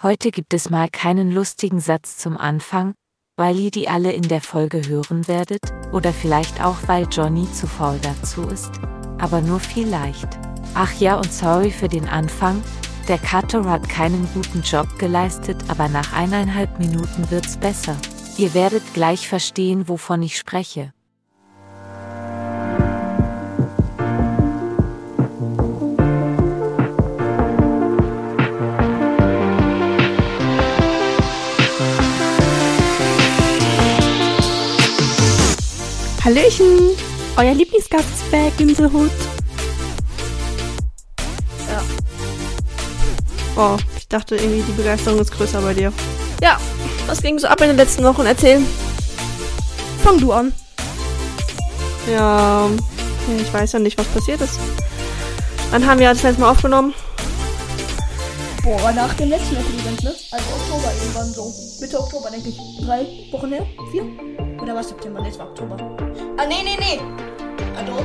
Heute gibt es mal keinen lustigen Satz zum Anfang, weil ihr die alle in der Folge hören werdet, oder vielleicht auch weil Johnny zu faul dazu ist. Aber nur vielleicht. Ach ja und sorry für den Anfang, der Cutter hat keinen guten Job geleistet, aber nach eineinhalb Minuten wird's besser. Ihr werdet gleich verstehen, wovon ich spreche. Hallöchen! Euer Lieblingsgast ist back, Inselhut. Ja. Oh, ich dachte irgendwie, die Begeisterung ist größer bei dir. Ja, was ging so ab in den letzten Wochen? Erzähl. Fang du an. Ja, ich weiß ja nicht, was passiert ist. Wann haben wir das letzte Mal aufgenommen? Boah, nach dem letzten Event, ne? Also Oktober irgendwann so. Mitte Oktober, denke ich. Drei Wochen her? Vier? Oder was September? Ne, es war Oktober. Ah, nee, nee, nee. Also.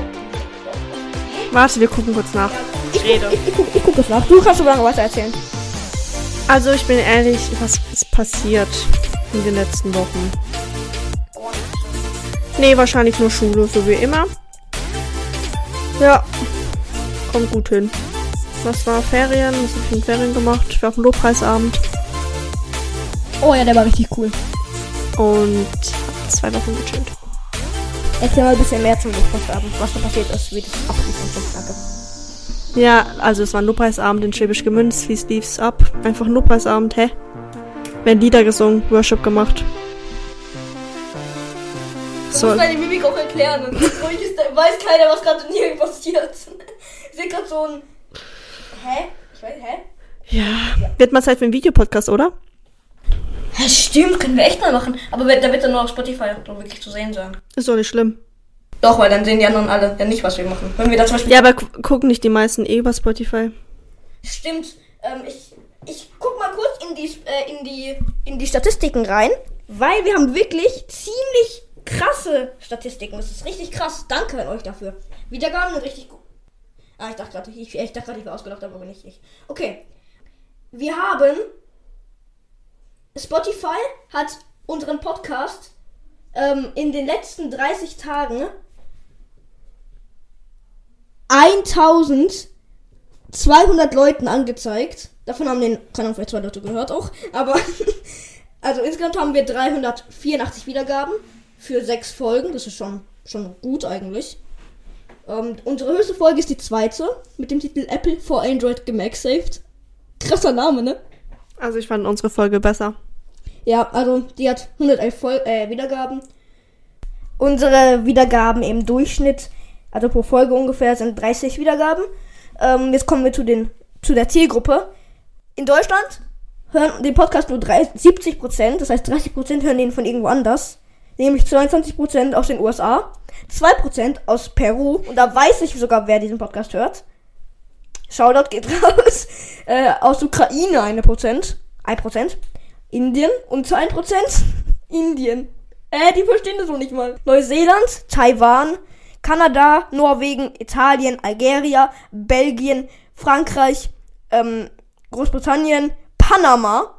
Warte, wir gucken kurz nach. Ich, rede. Ich, ich, ich, ich gucke es nach. Du kannst so lange weiter erzählen. Also, ich bin ehrlich, was ist passiert in den letzten Wochen? Nee, wahrscheinlich nur Schule, so wie immer. Ja, kommt gut hin. Was war Ferien? Was hab ich in Ferien gemacht? Ich war auf dem Lobpreisabend. Oh ja, der war richtig cool. Und zwei Wochen gechillt. Erzähl mal ein bisschen mehr zum Lobpreisabend, was da passiert ist, wie das ablief und so. Danke. Ja, also es war ein Lobpreisabend in Schwäbisch Gemünz. Wie lief's ab? Einfach ein Lobpreisabend, hä? Werden Lieder gesungen, Worship gemacht. Du so. musst deine Mimik auch erklären. Und ruhig ist, weiß keiner, was gerade hier passiert. Ich sehe gerade so ein. Hä? Ich weiß, hä? Ja. ja. Wird mal Zeit für einen Videopodcast, oder? Ja, stimmt, können wir echt mal machen. Aber da wird dann nur auf Spotify doch wirklich zu sehen sein. Ist doch nicht schlimm. Doch, weil dann sehen die anderen alle ja nicht, was wir machen. Wenn wir da zum Beispiel. Ja, aber gucken nicht die meisten eh über Spotify. Stimmt. Ähm, ich, ich guck mal kurz in die, äh, in, die, in die Statistiken rein, weil wir haben wirklich ziemlich krasse Statistiken. Das ist richtig krass. Danke an euch dafür. Wiedergaben sind richtig gut. Ah, ich dachte gerade, ich, ich dachte gerade, ich war ausgedacht, aber nicht ich. Okay. Wir haben. Spotify hat unseren Podcast ähm, in den letzten 30 Tagen 1200 Leuten angezeigt. Davon haben den, Ahnung, vielleicht zwei Leute gehört auch. Aber, also insgesamt haben wir 384 Wiedergaben für sechs Folgen. Das ist schon, schon gut eigentlich. Ähm, unsere höchste Folge ist die zweite mit dem Titel Apple for Android gemagsaved. Krasser Name, ne? Also ich fand unsere Folge besser. Ja, also die hat 111 Vol äh, Wiedergaben. Unsere Wiedergaben im Durchschnitt, also pro Folge ungefähr, sind 30 Wiedergaben. Ähm, jetzt kommen wir zu, den, zu der Zielgruppe. In Deutschland hören den Podcast nur 30, 70 Prozent, das heißt 30 Prozent hören den von irgendwo anders. Nämlich 22 Prozent aus den USA, 2 Prozent aus Peru. Und da weiß ich sogar, wer diesen Podcast hört. Shoutout geht raus. Äh, aus Ukraine 1 Prozent. 1 Prozent. Indien und 2 Prozent Indien. Äh, die verstehen das noch nicht mal. Neuseeland, Taiwan, Kanada, Norwegen, Italien, Algerien, Belgien, Frankreich, ähm, Großbritannien, Panama,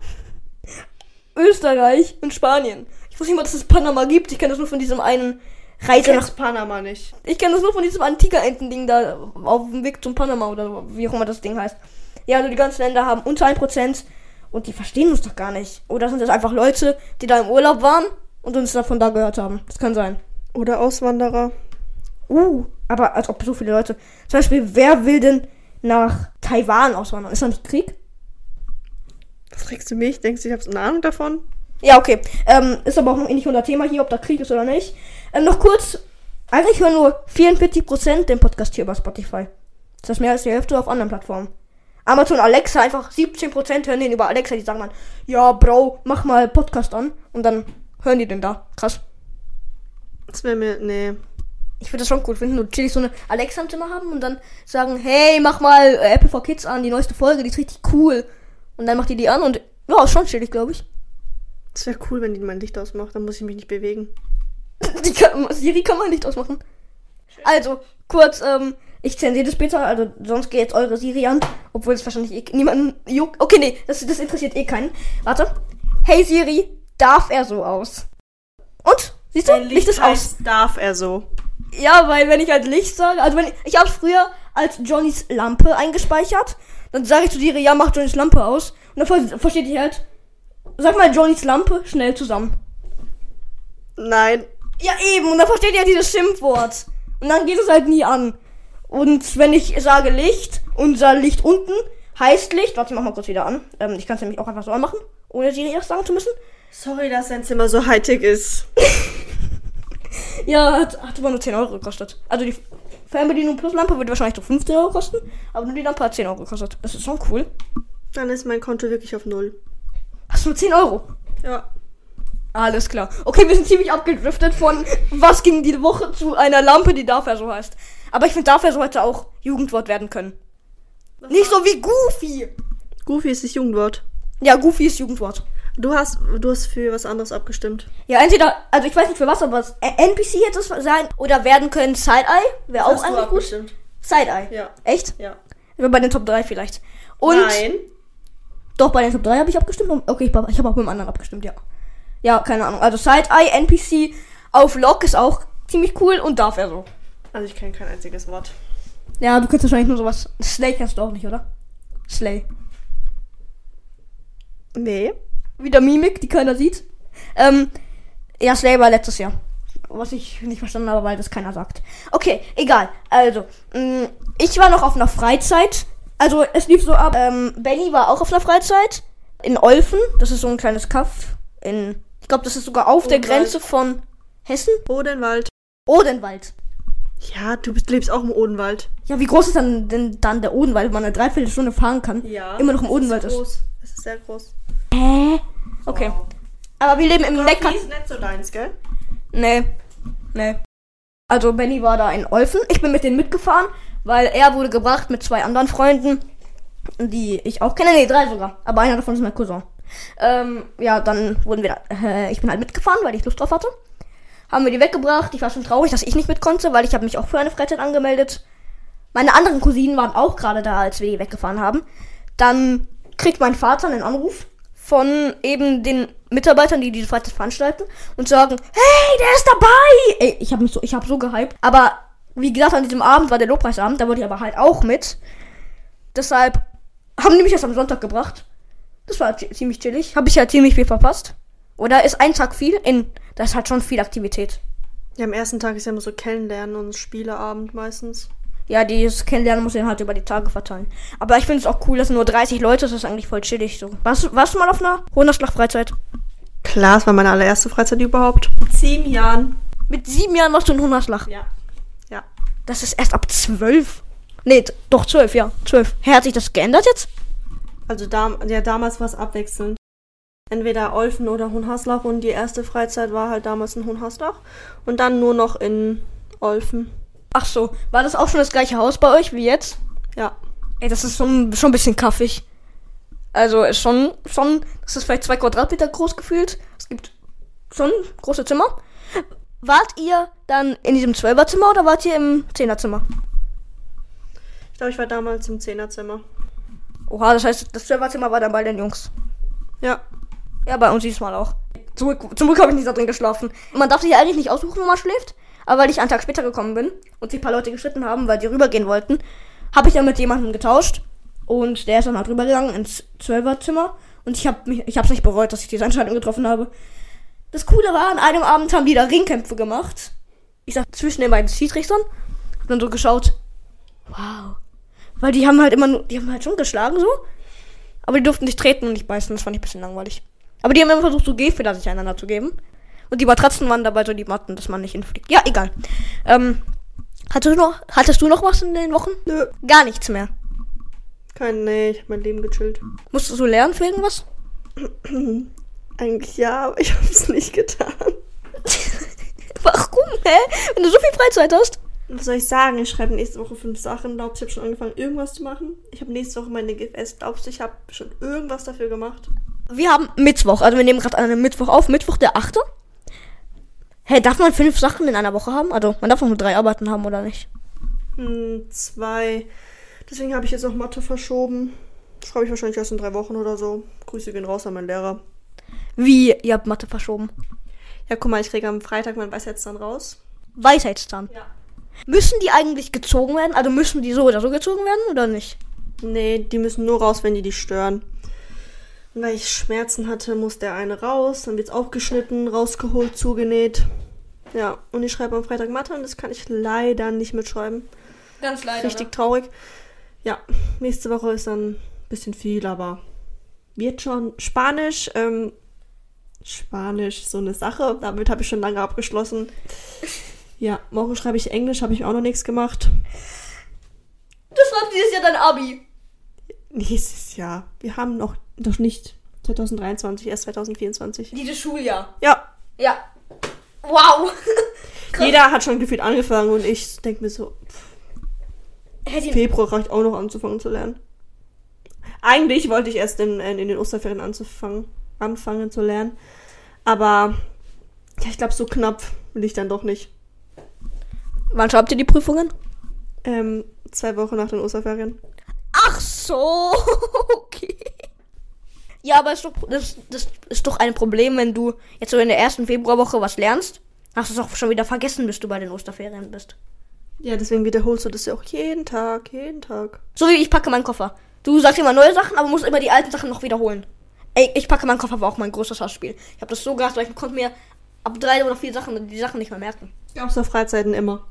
Österreich und Spanien. Ich wusste nicht mal, dass es Panama gibt. Ich kenne das nur von diesem einen Reise nach Panama nicht. Ich kenne das nur von diesem Antiker-Enten-Ding da auf dem Weg zum Panama oder wie auch immer das Ding heißt. Ja, also die ganzen Länder haben unter 1% und die verstehen uns doch gar nicht. Oder sind das einfach Leute, die da im Urlaub waren und uns davon da gehört haben? Das kann sein. Oder Auswanderer. Uh, aber als ob so viele Leute. Zum Beispiel, wer will denn nach Taiwan auswandern? Ist da nicht Krieg? Was fragst du mich? Denkst du, ich habe eine Ahnung davon? Ja, okay. Ähm, ist aber auch noch nicht unser Thema hier, ob da Krieg ist oder nicht. Ähm, noch kurz. Eigentlich hören nur 44% den Podcast hier über Spotify. Das ist mehr als die Hälfte auf anderen Plattformen. Amazon Alexa einfach 17% hören den über Alexa. Die sagen dann, ja, Bro, mach mal Podcast an. Und dann hören die den da. Krass. Das wäre mir, nee. Ich würde das schon cool finden. Du chillig so eine Alexa im Zimmer haben und dann sagen, hey, mach mal äh, Apple for Kids an, die neueste Folge, die ist richtig cool. Und dann macht die die an und ja, ist schon chillig, glaube ich. Das wäre cool, wenn die mein Licht ausmacht, dann muss ich mich nicht bewegen. Die kann, Siri kann man nicht ausmachen. Also, kurz, ähm, Ich zensiere das später, also sonst geht jetzt eure Siri an, obwohl es wahrscheinlich eh niemanden juckt. Okay, nee, das, das interessiert eh keinen. Warte. Hey Siri, darf er so aus? Und? Siehst du? Licht ist aus. Darf er so? Ja, weil wenn ich halt Licht sage, also wenn ich, ich habe früher als Johnnys Lampe eingespeichert, dann sage ich zu Siri, ja, mach Johnnys Lampe aus. Und dann ver versteht die halt, sag mal Johnnys Lampe schnell zusammen. Nein. Ja, eben, und dann versteht ihr dieses Schimpfwort. Und dann geht es halt nie an. Und wenn ich sage Licht, unser Licht unten heißt Licht. Warte, mach mal kurz wieder an. Ähm, ich kann es nämlich auch einfach so anmachen, ohne Siri erst sagen zu müssen. Sorry, dass dein Zimmer so high-tech ist. Ja, hat, hat aber nur 10 Euro gekostet. Also die Fernbedienung plus Lampe würde wahrscheinlich so 15 Euro kosten, aber nur die Lampe hat 10 Euro gekostet. Das ist schon cool. Dann ist mein Konto wirklich auf Null. Hast du nur 10 Euro? Ja. Alles klar. Okay, wir sind ziemlich abgedriftet von was ging die Woche zu einer Lampe, die dafür so heißt. Aber ich finde, dafür sollte auch Jugendwort werden können. Nicht so wie Goofy. Goofy ist das Jugendwort. Ja, Goofy ist Jugendwort. Du hast, du hast für was anderes abgestimmt. Ja, entweder, also ich weiß nicht für was, aber NPC hätte es sein oder werden können Side-Eye. Wäre auch eigentlich gut. Side-Eye. Ja. Echt? Ja. Bei den Top 3 vielleicht. Und Nein. doch, bei den Top 3 habe ich abgestimmt. Okay, ich, ich habe auch mit dem anderen abgestimmt, ja. Ja, keine Ahnung. Also Side-Eye, NPC auf Lock ist auch ziemlich cool und darf er so. Also ich kenne kein einziges Wort. Ja, du kennst wahrscheinlich nur sowas. Slay kennst du auch nicht, oder? Slay. Nee. Wieder Mimik, die keiner sieht. Ähm, ja, Slay war letztes Jahr. Was ich nicht verstanden habe, weil das keiner sagt. Okay, egal. Also, mh, ich war noch auf einer Freizeit. Also, es lief so ab. Ähm, Benny war auch auf einer Freizeit. In Olfen. Das ist so ein kleines Kaff. In, ich glaube, das ist sogar auf der Odenwald. Grenze von Hessen. Odenwald. Odenwald. Ja, du bist, lebst auch im Odenwald. Ja, wie groß ist dann, denn dann der Odenwald, wenn man eine Dreiviertelstunde fahren kann? Ja. Immer noch im Odenwald ist. ist. Groß. Es ist sehr groß. Okay. Aber wir leben im Neckar. ist nicht so deins, gell? Nee. Nee. Also Benny war da in Olfen. Ich bin mit denen mitgefahren, weil er wurde gebracht mit zwei anderen Freunden, die ich auch kenne. Nee, drei sogar. Aber einer davon ist mein Cousin. Ähm, ja, dann wurden wir da, äh, ich bin halt mitgefahren, weil ich Lust drauf hatte. Haben wir die weggebracht. Ich war schon traurig, dass ich nicht mit konnte, weil ich habe mich auch für eine Freizeit angemeldet. Meine anderen Cousinen waren auch gerade da, als wir die weggefahren haben. Dann kriegt mein Vater einen Anruf von eben den Mitarbeitern, die diese Freizeit veranstalten und sagen, hey, der ist dabei! Ey, ich habe mich so, ich habe so gehypt. Aber wie gesagt, an diesem Abend war der Lobpreisabend, da wollte ich aber halt auch mit. Deshalb haben die mich erst am Sonntag gebracht. Das war zi- ziemlich chillig. Habe ich ja ziemlich viel verpasst. Oder ist ein Tag viel? In, das halt schon viel Aktivität. Ja, am ersten Tag ist ja immer so Kennenlernen und Spieleabend meistens. Ja, dieses Kennenlernen muss ich halt über die Tage verteilen. Aber ich finde es auch cool, dass nur 30 Leute, das ist eigentlich voll chillig so. Warst, du- warst du mal auf einer Hunderschlag-Freizeit? Klar, es war meine allererste Freizeit überhaupt. Mit sieben Jahren. Mit sieben Jahren warst du in Hunderschlag. Ja. Ja. Das ist erst ab zwölf. Nee, doch zwölf, ja. Zwölf. Hä, hat sich das geändert jetzt? Also dam ja, damals war es abwechselnd. Entweder Olfen oder Hohenhaslach und die erste Freizeit war halt damals in Hohenhaslach und dann nur noch in Olfen. Ach so. War das auch schon das gleiche Haus bei euch wie jetzt? Ja. Ey, das ist schon, schon ein bisschen kaffig. Also ist schon, schon, das ist vielleicht zwei Quadratmeter groß gefühlt. Es gibt schon große Zimmer. Wart ihr dann in diesem Zwölferzimmer oder wart ihr im Zehnerzimmer? Ich glaube, ich war damals im Zehnerzimmer. Oha, das heißt, das Zwölferzimmer war dann bei den Jungs. Ja. Ja, bei uns diesmal auch. Zum Glück, zum Glück habe ich nicht da drin geschlafen. Man darf sich ja eigentlich nicht aussuchen, wo man schläft. Aber weil ich einen Tag später gekommen bin und sich ein paar Leute geschritten haben, weil die rübergehen wollten, habe ich dann mit jemandem getauscht. Und der ist dann halt rübergegangen ins Zwölferzimmer. Und ich habe mich, ich habe es nicht bereut, dass ich diese Entscheidung getroffen habe. Das Coole war, an einem Abend haben die da Ringkämpfe gemacht. Ich sag zwischen den beiden Schiedsrichtern. Hab dann so geschaut. Wow. Weil die haben halt immer nur, die haben halt schon geschlagen so. Aber die durften nicht treten und nicht beißen. Das fand ich ein bisschen langweilig. Aber die haben immer versucht, so Gehfehler sich einander zu geben. Und die Matratzen waren dabei so die Matten, dass man nicht hinfliegt. Ja, egal. Ähm, hattest du noch, hattest du noch was in den Wochen? Nö. Gar nichts mehr. Kein, nee, ich habe mein Leben gechillt. Musstest du lernen für irgendwas? Eigentlich ja, aber ich habe es nicht getan. Warum, hä? Wenn du so viel Freizeit hast? Was soll ich sagen? Ich schreibe nächste Woche fünf Sachen. Glaubst du, ich habe schon angefangen, irgendwas zu machen? Ich habe nächste Woche meine GFS. Glaubst du, ich habe schon irgendwas dafür gemacht? Wir haben Mittwoch, also wir nehmen gerade einen Mittwoch auf, Mittwoch der 8. Hä, darf man fünf Sachen in einer Woche haben? Also, man darf auch nur drei Arbeiten haben, oder nicht? Hm, zwei. Deswegen habe ich jetzt noch Mathe verschoben. Das schreibe ich wahrscheinlich erst in drei Wochen oder so. Grüße gehen raus an meinen Lehrer. Wie, ihr habt Mathe verschoben? Ja, guck mal, ich kriege am Freitag mein Weisheitszahn raus. Weisheitszahn. Ja. Müssen die eigentlich gezogen werden? Also müssen die so oder so gezogen werden oder nicht? Nee, die müssen nur raus, wenn die dich stören. Und weil ich Schmerzen hatte, muss der eine raus. Dann wird's aufgeschnitten, rausgeholt, zugenäht. Ja, und ich schreibe am Freitag Mathe und das kann ich leider nicht mitschreiben. Ganz leider. Richtig traurig. Ja, nächste Woche ist dann ein bisschen viel, aber wird schon. Spanisch, ähm, Spanisch, so eine Sache. Damit habe ich schon lange abgeschlossen. Ja, morgen schreibe ich Englisch, habe ich auch noch nichts gemacht. Du schreibst dieses Jahr dein Abi. Nächstes Jahr. Wir haben noch, doch nicht 2023, erst 2024. Dieses Schuljahr. Ja, Ja. Wow. jeder hat schon gefühlt angefangen und ich denke mir so, ich Februar reicht auch noch anzufangen zu lernen. Eigentlich wollte ich erst in, in den Osterferien anzufangen, anfangen zu lernen. Aber ja, ich glaube, so knapp will ich dann doch nicht. Wann schreibt ihr die Prüfungen? Ähm, zwei Wochen nach den Osterferien. Ach so. Okay. Ja, aber ist doch, das, das ist doch ein Problem, wenn du jetzt so in der ersten Februarwoche was lernst. Hast du es auch schon wieder vergessen, bis du bei den Osterferien bist. Ja, deswegen wiederholst du das ja auch jeden Tag, jeden Tag. So wie ich packe meinen Koffer. Du sagst immer neue Sachen, aber musst immer die alten Sachen noch wiederholen. Ey, ich packe meinen Koffer war auch mein größtes Hassspiel. Ich habe das so gehasst, weil ich konnte mir ab drei oder vier Sachen die Sachen nicht mehr merken. Außer Freizeiten immer.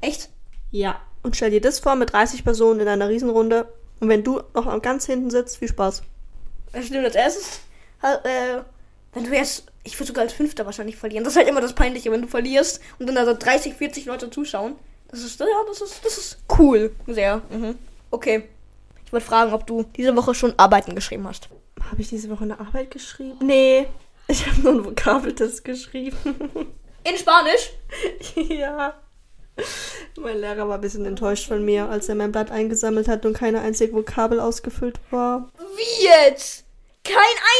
Echt? Ja. Und stell dir das vor mit 30 Personen in einer Riesenrunde. Und wenn du noch am ganz hinten sitzt, viel Spaß. Das stimmt als erstes. Äh, wenn du jetzt, ich würde sogar als Fünfter wahrscheinlich verlieren. Das ist halt immer das Peinliche, wenn du verlierst und dann da so 30, 40 Leute zuschauen. Das ist, ja, das ist, das ist cool. Sehr. Mhm. Okay. Ich wollte fragen, ob du diese Woche schon Arbeiten geschrieben hast. Habe ich diese Woche eine Arbeit geschrieben? Nee. Ich habe nur einen Vokabeltest geschrieben. In Spanisch? ja. Mein Lehrer war ein bisschen enttäuscht von mir, als er mein Blatt eingesammelt hat und keine einzige Vokabel ausgefüllt war. Wie jetzt? Kein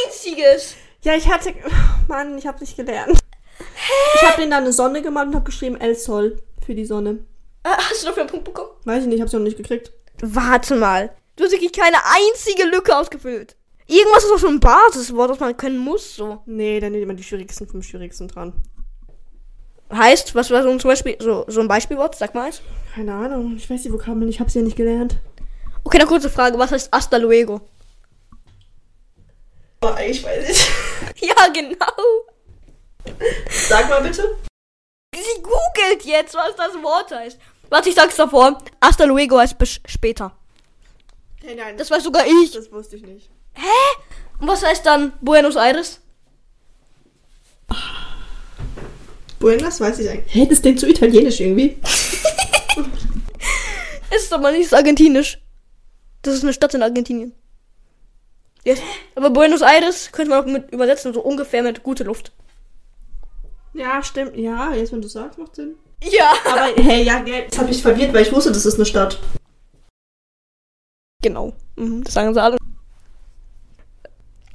einziges. Ja, ich hatte. Mann, ich habe nicht gelernt. Ich habe denen dann eine Sonne gemalt und habe geschrieben El Sol für die Sonne. Äh, hast du dafür einen Punkt bekommen? Weiß ich nicht, habe sie noch nicht gekriegt. Warte mal. Du hast wirklich keine einzige Lücke ausgefüllt. Irgendwas ist doch so ein Basiswort, das man können muss, so. Nee, dann nehmen wir die schwierigsten vom schwierigsten dran. Heißt, was war so ein, zum Beispiel, so, so ein Beispielwort? Sag mal eins. Keine Ahnung, ich weiß die Vokabeln, ich habe sie ja nicht gelernt. Okay, eine kurze Frage. Was heißt hasta luego? Oh, ich weiß nicht. Ja, genau. Sag mal bitte. Sie googelt jetzt, was das Wort heißt. Warte, ich sag's davor. Hasta luego heißt bis später. Hey, nein, Das weiß sogar ich. das wusste ich nicht. Und was heißt dann Buenos Aires? Buenas weiß ich eigentlich. Hä, das klingt so italienisch irgendwie. Ist aber nicht argentinisch. Das ist eine Stadt in Argentinien. Yes. Aber Buenos Aires könnte man auch mit übersetzen, so ungefähr mit gute Luft. Ja, stimmt. Ja, jetzt wenn du sagst, macht Sinn. Ja. Aber hey, ja, jetzt habe ich verwirrt, weil ich wusste, das ist eine Stadt. Genau. Mhm, das sagen sie alle.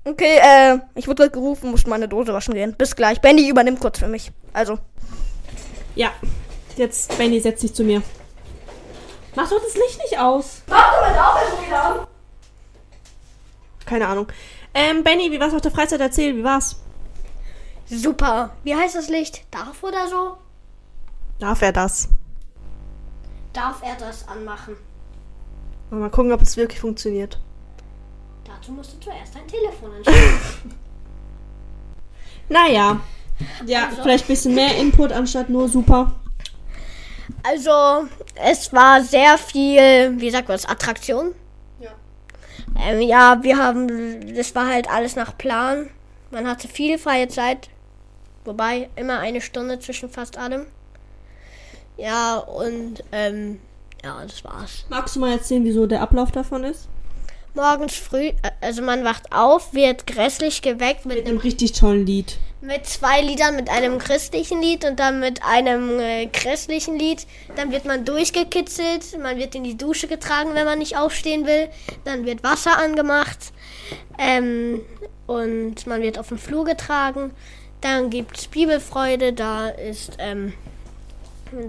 Okay, äh, ich wurde gerade gerufen, muss meine Dose waschen gehen. Bis gleich. Benny übernimmt kurz für mich. Also. Ja. Jetzt, Benny, setz dich zu mir. Mach doch das Licht nicht aus. Mach doch mal auch wieder an. Keine Ahnung. Ähm, Benny, wie war's auf der Freizeit? Erzähl, wie war's? Super. Wie heißt das Licht? Darf oder so? Darf er das? Darf er das anmachen? Mal gucken, ob es wirklich funktioniert. Dazu musst du zuerst dein Telefon anschließen. Naja. Ja, vielleicht ein bisschen mehr Input anstatt nur super. Also, es war sehr viel, wie sagt man das, Attraktion. Ja. Ähm, ja, wir haben, das war halt alles nach Plan. Man hatte viel freie Zeit. Wobei, immer eine Stunde zwischen fast allem. Ja, und, ähm, ja, das war's. Magst du mal erzählen, wieso der Ablauf davon ist? Morgens früh, äh, also man wacht auf, wird grässlich geweckt mit Mit einem richtig tollen Lied. Mit zwei Liedern, mit einem christlichen Lied und dann mit einem äh, christlichen Lied. Dann wird man durchgekitzelt, man wird in die Dusche getragen, wenn man nicht aufstehen will. Dann wird Wasser angemacht ähm, und man wird auf den Flur getragen. Dann gibt's Bibelfreude, da ist, ähm,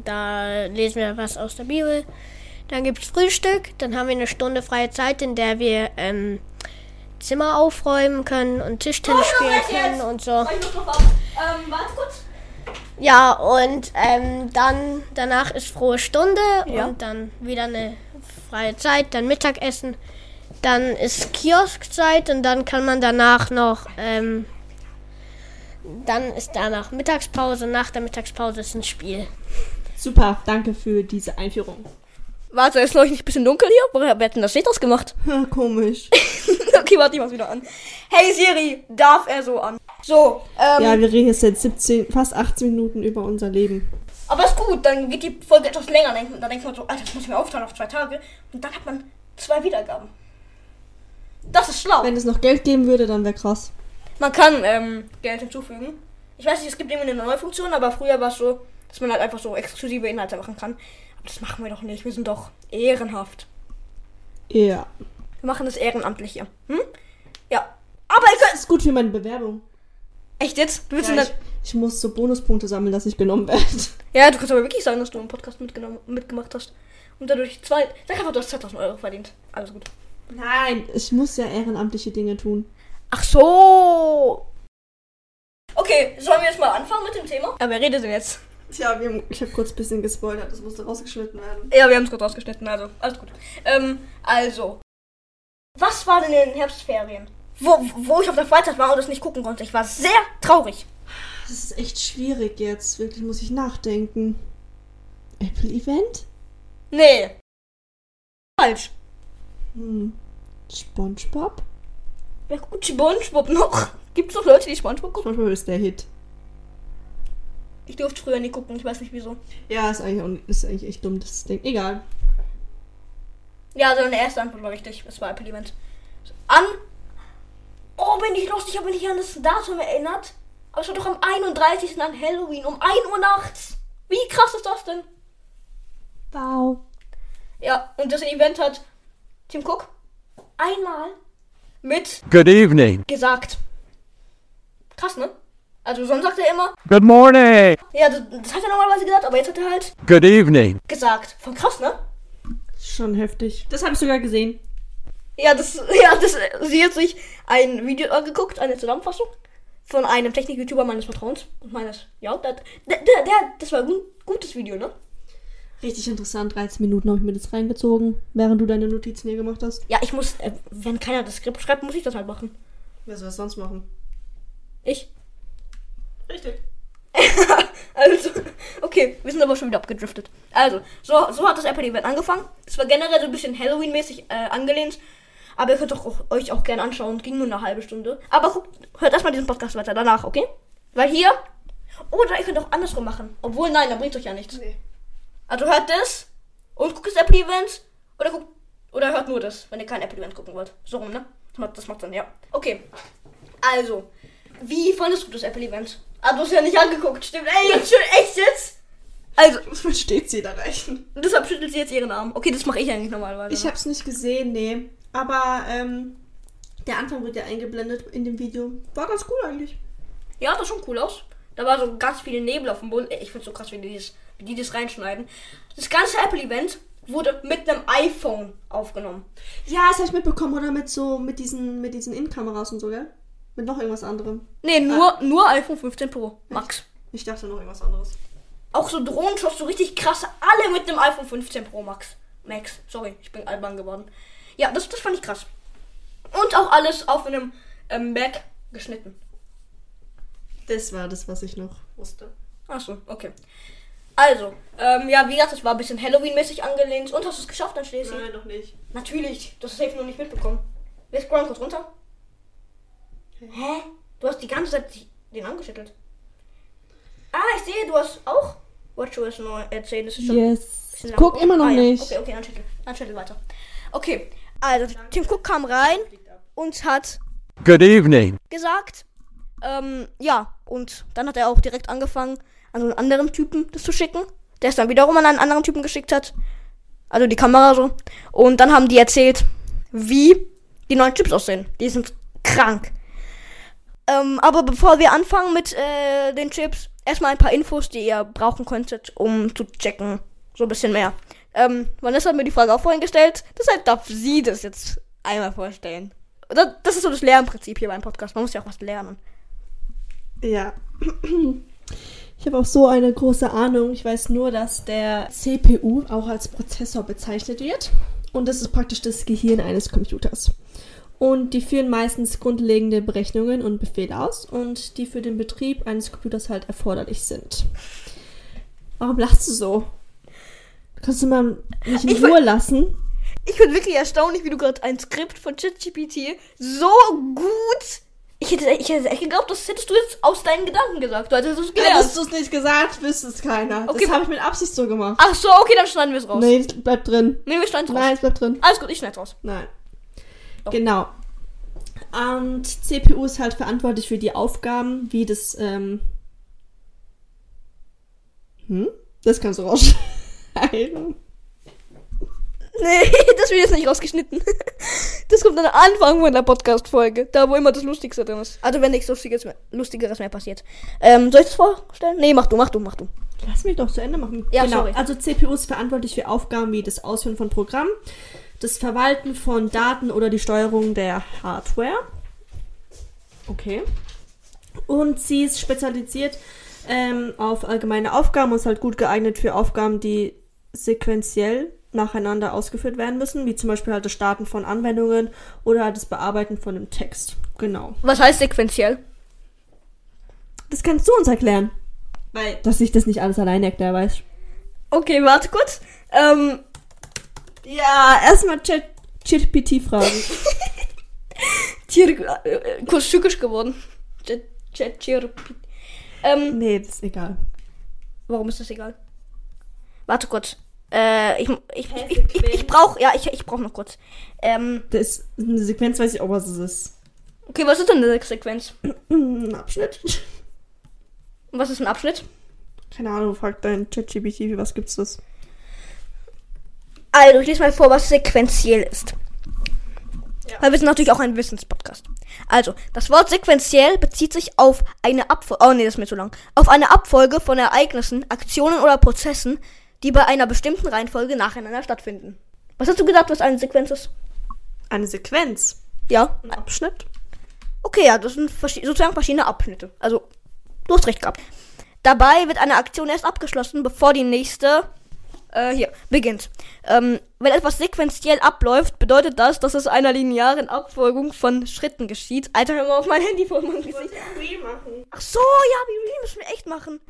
da lesen wir was aus der Bibel. Dann gibt's Frühstück. Dann haben wir eine Stunde freie Zeit, in der wir ähm, Zimmer aufräumen können und Tischtennis spielen können und so. Ähm, warte kurz. Ja, und ähm, dann danach ist frohe Stunde Ja. und dann wieder eine freie Zeit, dann Mittagessen. Dann ist Kioskzeit und dann kann man danach noch, ähm, dann ist danach Mittagspause. Nach der Mittagspause ist ein Spiel. Super, danke für diese Einführung. Warte, ist nicht ein bisschen dunkel hier? Woher wer hat denn das Licht ausgemacht? Komisch. okay, warte, ich mach's wieder an. Hey Siri, darf er so an? So, ähm, Ja, wir reden jetzt seit 17, fast 18 Minuten über unser Leben. aber ist gut, dann geht die Folge etwas länger. Dann denkt man so, Alter, das muss ich mir aufteilen auf zwei Tage. Und dann hat man zwei Wiedergaben. Das ist schlau. Wenn es noch Geld geben würde, dann wäre krass. Man kann ähm, Geld hinzufügen. Ich weiß nicht, es gibt irgendwie eine neue Funktion, aber früher war es so, dass man halt einfach so exklusive Inhalte machen kann. Das machen wir doch nicht. Wir sind doch ehrenhaft. Ja. Wir machen das ehrenamtlich hier. Hm? Ja. Aber ihr Das könnt. ist gut für meine Bewerbung. Echt jetzt? Du willst Ja, ja, ich, ich muss so Bonuspunkte sammeln, dass ich genommen werde. ja, du kannst aber wirklich sagen, dass du im Podcast mitgenommen, mitgemacht hast. Und dadurch zwei. Sag einfach, du hast 2000 Euro verdient. Alles gut. Nein, ich muss ja ehrenamtliche Dinge tun. Ach so. Okay, sollen wir jetzt mal anfangen mit dem Thema? Ja, wer redet denn jetzt? Tja, wir haben, ich habe kurz ein bisschen gespoilert, das musste rausgeschnitten werden. Ja, wir haben es kurz rausgeschnitten, also alles gut. Ähm, also. Was war denn in den Herbstferien? Wo, wo ich auf der Freizeit war und es nicht gucken konnte. Ich war sehr traurig. Das ist echt schwierig jetzt. Wirklich muss ich nachdenken. Apple Event? Nee. Falsch. Hm. SpongeBob? Wer guckt Spongebob noch? Gibt's noch Leute, die Spongebob gucken? SpongeBob ist der Hit. Ich durfte früher nie gucken, ich weiß nicht wieso. Ja, ist eigentlich, auch, ist eigentlich echt dumm, das Ding. Egal. Ja, also deine erste Antwort war richtig. Es war Apple Event. An. Oh, bin ich lustig, ich habe mich nicht an das Datum erinnert. Aber es war doch am 31. an Halloween um 1 Uhr nachts. Wie krass ist das denn? Wow. Ja, und das Event hat Tim Cook einmal mit Good evening. gesagt. Krass, ne? Also sonst sagt er immer, Good morning. ja, das, das hat er normalerweise gesagt, aber jetzt hat er halt Good evening. gesagt. Voll krass, ne? Schon heftig. Das habe ich sogar gesehen. Ja, das, ja, das, sie hat sich ein Video angeguckt, eine Zusammenfassung von einem Technik-YouTuber meines Vertrauens und meines, ja, der, der, der, das war ein gut, gutes Video, ne? Richtig interessant. 13 Minuten habe ich mir das reingezogen, während du deine Notizen hier gemacht hast. Ja, ich muss, äh, wenn keiner das Skript schreibt, muss ich das halt machen. Wer soll das sonst machen? Ich. Richtig. Also, okay, wir sind aber schon wieder abgedriftet. Also, so, so hat das Apple Event angefangen. Es war generell so ein bisschen Halloween-mäßig äh, angelehnt. Aber ihr könnt doch auch, euch auch gerne anschauen. Ging nur eine halbe Stunde. Aber guckt, hört erstmal diesen Podcast weiter danach, okay? Weil hier. Oder ihr könnt auch andersrum machen. Obwohl, nein, da bringt euch ja nichts. Nee. Also hört das und guckt das Apple Event. Oder guckt. Oder hört nur das, wenn ihr kein Apple Event gucken wollt. So rum, ne? Das macht, das macht Sinn, ja. Okay. Also, wie fandest du das Apple Event? Ah, du hast ja nicht angeguckt, stimmt. Ey, jetzt schon, echt jetzt? Also, Muss man stets jeder reichen. deshalb schüttelt sie jetzt ihren Arm. Okay, das mache ich eigentlich normalerweise. Ich hab's nicht gesehen, nee. Aber, ähm, der Anfang wird ja eingeblendet in dem Video. War ganz cool eigentlich. ja, das sah schon cool aus. Da war so ganz viel Nebel auf dem Boden. Ey, Ich find's so krass, wie die, das, wie die das reinschneiden. Das ganze Apple-Event wurde mit einem iPhone aufgenommen. Ja, das habe ich mitbekommen, oder? Mit so, mit diesen, mit diesen In-Kameras und so, gell? Mit noch irgendwas anderem. Nee, nur, nur iPhone 15 Pro Max. Ich dachte noch irgendwas anderes. Auch so Drohnenshots, so richtig krasse, alle mit einem iPhone 15 Pro Max. Max, sorry, ich bin albern geworden. Ja, das, das fand ich krass. Und auch alles auf einem ähm, Mac geschnitten. Das war das, was ich noch wusste. Achso, okay. Also, ähm, ja, wie gesagt, das war ein bisschen Halloween-mäßig angelehnt. Und hast du es geschafft, dann Schlesien? Nein, noch nicht. Natürlich, du hast es safe noch nicht mitbekommen. Wir scrollen kurz runter. Hä? Du hast die ganze Zeit den angeschüttelt. Ah, ich sehe, du hast auch WatchOS neu erzählt. Das ist schon Yes. Guck immer noch Ah, ja. nicht. Okay, okay, dann schüttel. Dann schüttel weiter. Okay, also Tim Cook kam rein und hat Good evening. gesagt, ähm, ja, und dann hat er auch direkt angefangen, an so einen anderen Typen das zu schicken, der es dann wiederum an einen anderen Typen geschickt hat. Also die Kamera so. Und dann haben die erzählt, wie die neuen Chips aussehen. Die sind krank. Ähm, aber bevor wir anfangen mit äh, den Chips, erstmal ein paar Infos, die ihr brauchen könntet, um zu checken. So ein bisschen mehr. Ähm, Vanessa hat mir die Frage auch vorhin gestellt, deshalb darf sie das jetzt einmal vorstellen. Das, das ist so das Lernprinzip hier beim Podcast. Man muss ja auch was lernen. Ja. Ich habe auch so eine große Ahnung. Ich weiß nur, dass der CPU auch als Prozessor bezeichnet wird. Und das ist praktisch das Gehirn eines Computers. Und die führen meistens grundlegende Berechnungen und Befehle aus und die für den Betrieb eines Computers halt erforderlich sind. Warum lachst du so? Kannst du mal mich in Ich Ruhe lassen? Ich bin wirklich erstaunlich, wie du gerade ein Skript von ChatGPT so gut. Ich hätte, ich hätte echt geglaubt, das hättest du jetzt aus deinen Gedanken gesagt. Du hättest es gelernt. Hättest du es nicht gesagt, wüsste es keiner. Okay. Das habe ich mit Absicht so gemacht. Ach so, okay, dann schneiden wir es raus. Nee, es bleibt drin. Nee, wir schneiden es raus. Nein, es bleibt drin. Alles gut, ich schneide raus. Nein. Doch. Genau. Und CPU ist halt verantwortlich für die Aufgaben, wie das, ähm. Hm? Das kannst du rausschneiden. Nee, das wird jetzt nicht rausgeschnitten. Das kommt am Anfang von der Podcast-Folge. Da, wo immer das Lustigste drin ist. Also, wenn nichts Lustiges mehr, Lustigeres mehr passiert. Ähm, soll ich das vorstellen? Nee, mach du, mach du, mach du. Lass mich doch zu Ende machen. Ja, genau. sorry. Also CPU ist verantwortlich für Aufgaben wie das Ausführen von Programmen, das Verwalten von Daten oder die Steuerung der Hardware. Okay. Und sie ist spezialisiert ähm, auf allgemeine Aufgaben und ist halt gut geeignet für Aufgaben, die sequenziell nacheinander ausgeführt werden müssen, wie zum Beispiel halt das Starten von Anwendungen oder halt das Bearbeiten von einem Text. Genau. Was heißt sequenziell? Das kannst du uns erklären. Weil, dass ich das nicht alles alleine erkläre, weißt du. Okay, warte kurz. Ähm, Ja, erstmal Chat ChatGPT fragen. Tier, äh, kurz tückisch geworden. Chat, Chat, ChatGPT. Ähm, nee, das ist egal. warum ist das egal? Warte kurz. Äh, ich, ich, ich, ich, ich, ich brauch, ja, ich, ich brauch noch kurz. Ähm, Das ist eine Sequenz, weiß ich auch, was es ist. okay, was ist denn eine Sequenz? Ein Abschnitt. Was ist ein Abschnitt? Keine Ahnung, frag dein ChatGPT, für was gibt's das? Also, ich lese mal vor, was sequenziell ist. Weil wir sind natürlich auch ein Wissenspodcast. Also, das Wort sequenziell bezieht sich auf eine Abfolge, oh nee, das ist mir zu lang, auf eine Abfolge von Ereignissen, Aktionen oder Prozessen, die bei einer bestimmten Reihenfolge nacheinander stattfinden. Was hast du gesagt, was eine Sequenz ist? Eine Sequenz. Ja. Ein Abschnitt. Okay, ja, das sind sozusagen verschiedene Abschnitte. Also, du hast recht gehabt. Dabei wird eine Aktion erst abgeschlossen, bevor die nächste äh, hier beginnt. Ähm, wenn etwas sequenziell abläuft, bedeutet das, dass es einer linearen Abfolgung von Schritten geschieht. Alter, hör mal auf mein Handy vor meinem Gesicht. Ach so, ja, wie müssen wir echt machen.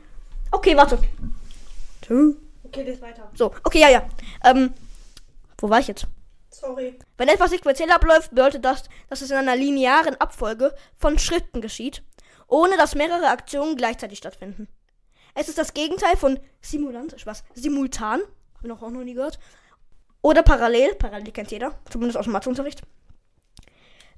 Okay, warte. Okay, das weiter. So, okay, ja, ja. Ähm, wo war ich jetzt? Sorry. Wenn etwas sequenziell abläuft, bedeutet das, dass es in einer linearen Abfolge von Schritten geschieht, ohne dass mehrere Aktionen gleichzeitig stattfinden. Es ist das Gegenteil von simulant, was? Simultan, habe ich noch auch noch nie gehört. Oder parallel, parallel kennt jeder, zumindest aus dem Matheunterricht.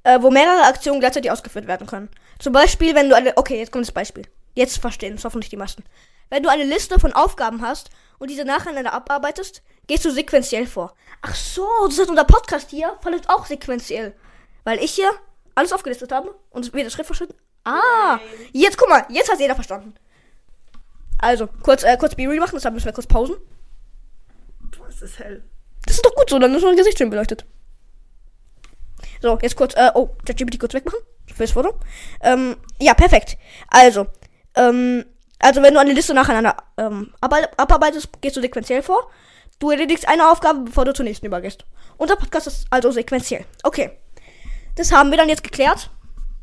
Äh, wo mehrere Aktionen gleichzeitig ausgeführt werden können. Zum Beispiel, wenn du eine, okay, jetzt kommt das Beispiel. Jetzt verstehen es hoffentlich die meisten. Wenn du eine Liste von Aufgaben hast und diese nacheinander abarbeitest, gehst du sequenziell vor. Ach so, das heißt, unser Podcast hier verläuft auch sequenziell. Weil ich hier alles aufgelistet habe und wird Schritt für Schritt. Ah, jetzt guck mal, jetzt hat jeder verstanden. Also, kurz, äh, kurz B-Real machen, deshalb müssen wir kurz pausen. Boah, es ist hell. Das ist doch gut so, dann ist unser Gesicht schön beleuchtet. So, jetzt kurz, äh, oh, ChatGPT kurz wegmachen. Fürs Foto. Ähm, ja, perfekt. Also, ähm, also wenn du eine Liste nacheinander ähm, abarbeitest, gehst du sequenziell vor. Du erledigst eine Aufgabe, bevor du zur nächsten übergehst. Unser Podcast ist also sequenziell. Okay. Das haben wir dann jetzt geklärt.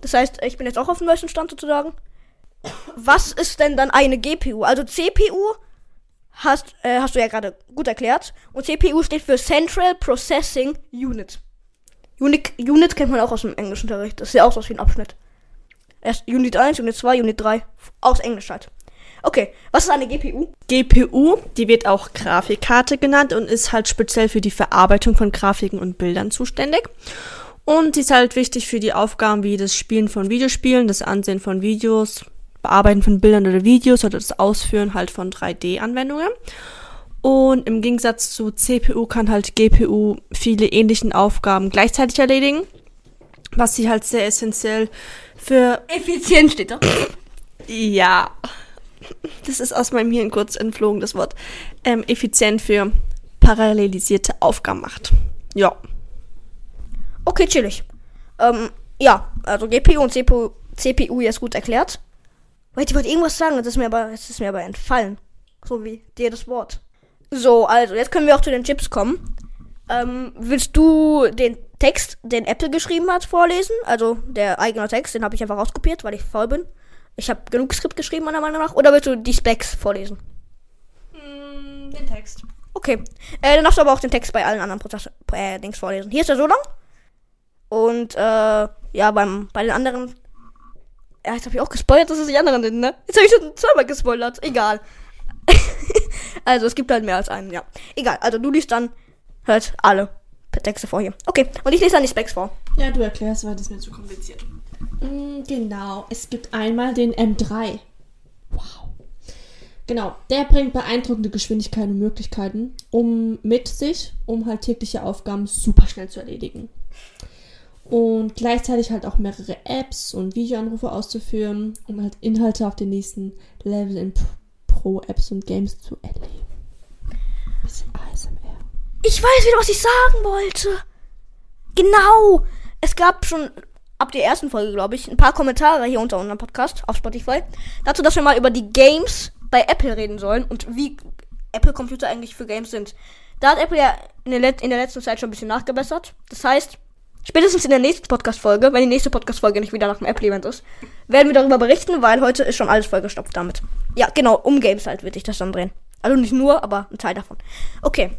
Das heißt, ich bin jetzt auch auf dem neuesten Stand sozusagen. Was ist denn dann eine GPU? Also CPU hast, äh, hast du ja gerade gut erklärt. Und CPU steht für Central Processing Unit. Unit, Unit kennt man auch aus dem Englischunterricht. Das ist ja auch so wie ein Abschnitt. Erst Unit 1, Unit 2, Unit 3. Aus Englisch halt. Okay, was ist eine GPU? GPU, die wird auch Grafikkarte genannt und ist halt speziell für die Verarbeitung von Grafiken und Bildern zuständig. Und die ist halt wichtig für die Aufgaben wie das Spielen von Videospielen, das Ansehen von Videos, Bearbeiten von Bildern oder Videos oder das Ausführen halt von 3D-Anwendungen. Und im Gegensatz zu CPU kann halt GPU viele ähnlichen Aufgaben gleichzeitig erledigen, was sie halt sehr essentiell für Effizient steht da. ja. Das ist aus meinem Hirn kurz entflogen, das Wort. Ähm, effizient für parallelisierte Aufgaben macht. Ja. Okay, chillig. Ähm, ja, also GPU und CPU, CPU jetzt gut erklärt. Wait, ich wollte irgendwas sagen, das ist mir aber, das ist mir aber entfallen. So wie dir das Wort. So, also, jetzt können wir auch zu den Chips kommen. Ähm, willst du den Text, den Apple geschrieben hat, vorlesen? Also, der eigene Text, den habe ich einfach rauskopiert, weil ich faul bin. Ich habe genug Skript geschrieben, meiner Meinung nach. Oder willst du die Specs vorlesen? Den Text. Okay. Äh, dann darfst du aber auch den Text bei allen anderen Prozess äh, Dings vorlesen. Hier ist er so lang. Und, äh, ja, beim, bei den anderen. Ja, jetzt habe ich auch gespoilert, dass es die anderen sind, ne? Jetzt habe ich schon zweimal gespoilert. Egal. also, es gibt halt mehr als einen, ja. Egal. Also, du liest dann halt alle Texte vor hier. Okay. Und ich lese dann die Specs vor. Ja, du erklärst, weil das ist mir zu kompliziert. Mm, Genau, es gibt einmal den M3. Wow. Genau, der bringt beeindruckende Geschwindigkeiten und Möglichkeiten, um mit sich, um halt tägliche Aufgaben super schnell zu erledigen. Und gleichzeitig halt auch mehrere Apps und Videoanrufe auszuführen, um halt Inhalte auf den nächsten Level in Pro-Apps und Games zu erleben. Bisschen ASMR. Ich weiß wieder, was ich sagen wollte. Genau. Es gab schon ab der ersten Folge, glaube ich, ein paar Kommentare hier unter unserem Podcast auf Spotify. Dazu, dass wir mal über die Games bei Apple reden sollen und wie Apple-Computer eigentlich für Games sind. Da hat Apple ja in der, Let in der letzten Zeit schon ein bisschen nachgebessert. Das heißt, spätestens in der nächsten Podcast-Folge, wenn die nächste Podcast-Folge nicht wieder nach dem Apple-Event ist, werden wir darüber berichten, weil heute ist schon alles vollgestopft damit. Ja, genau, um Games halt wird sich das dann drehen. Also nicht nur, aber ein Teil davon. Okay.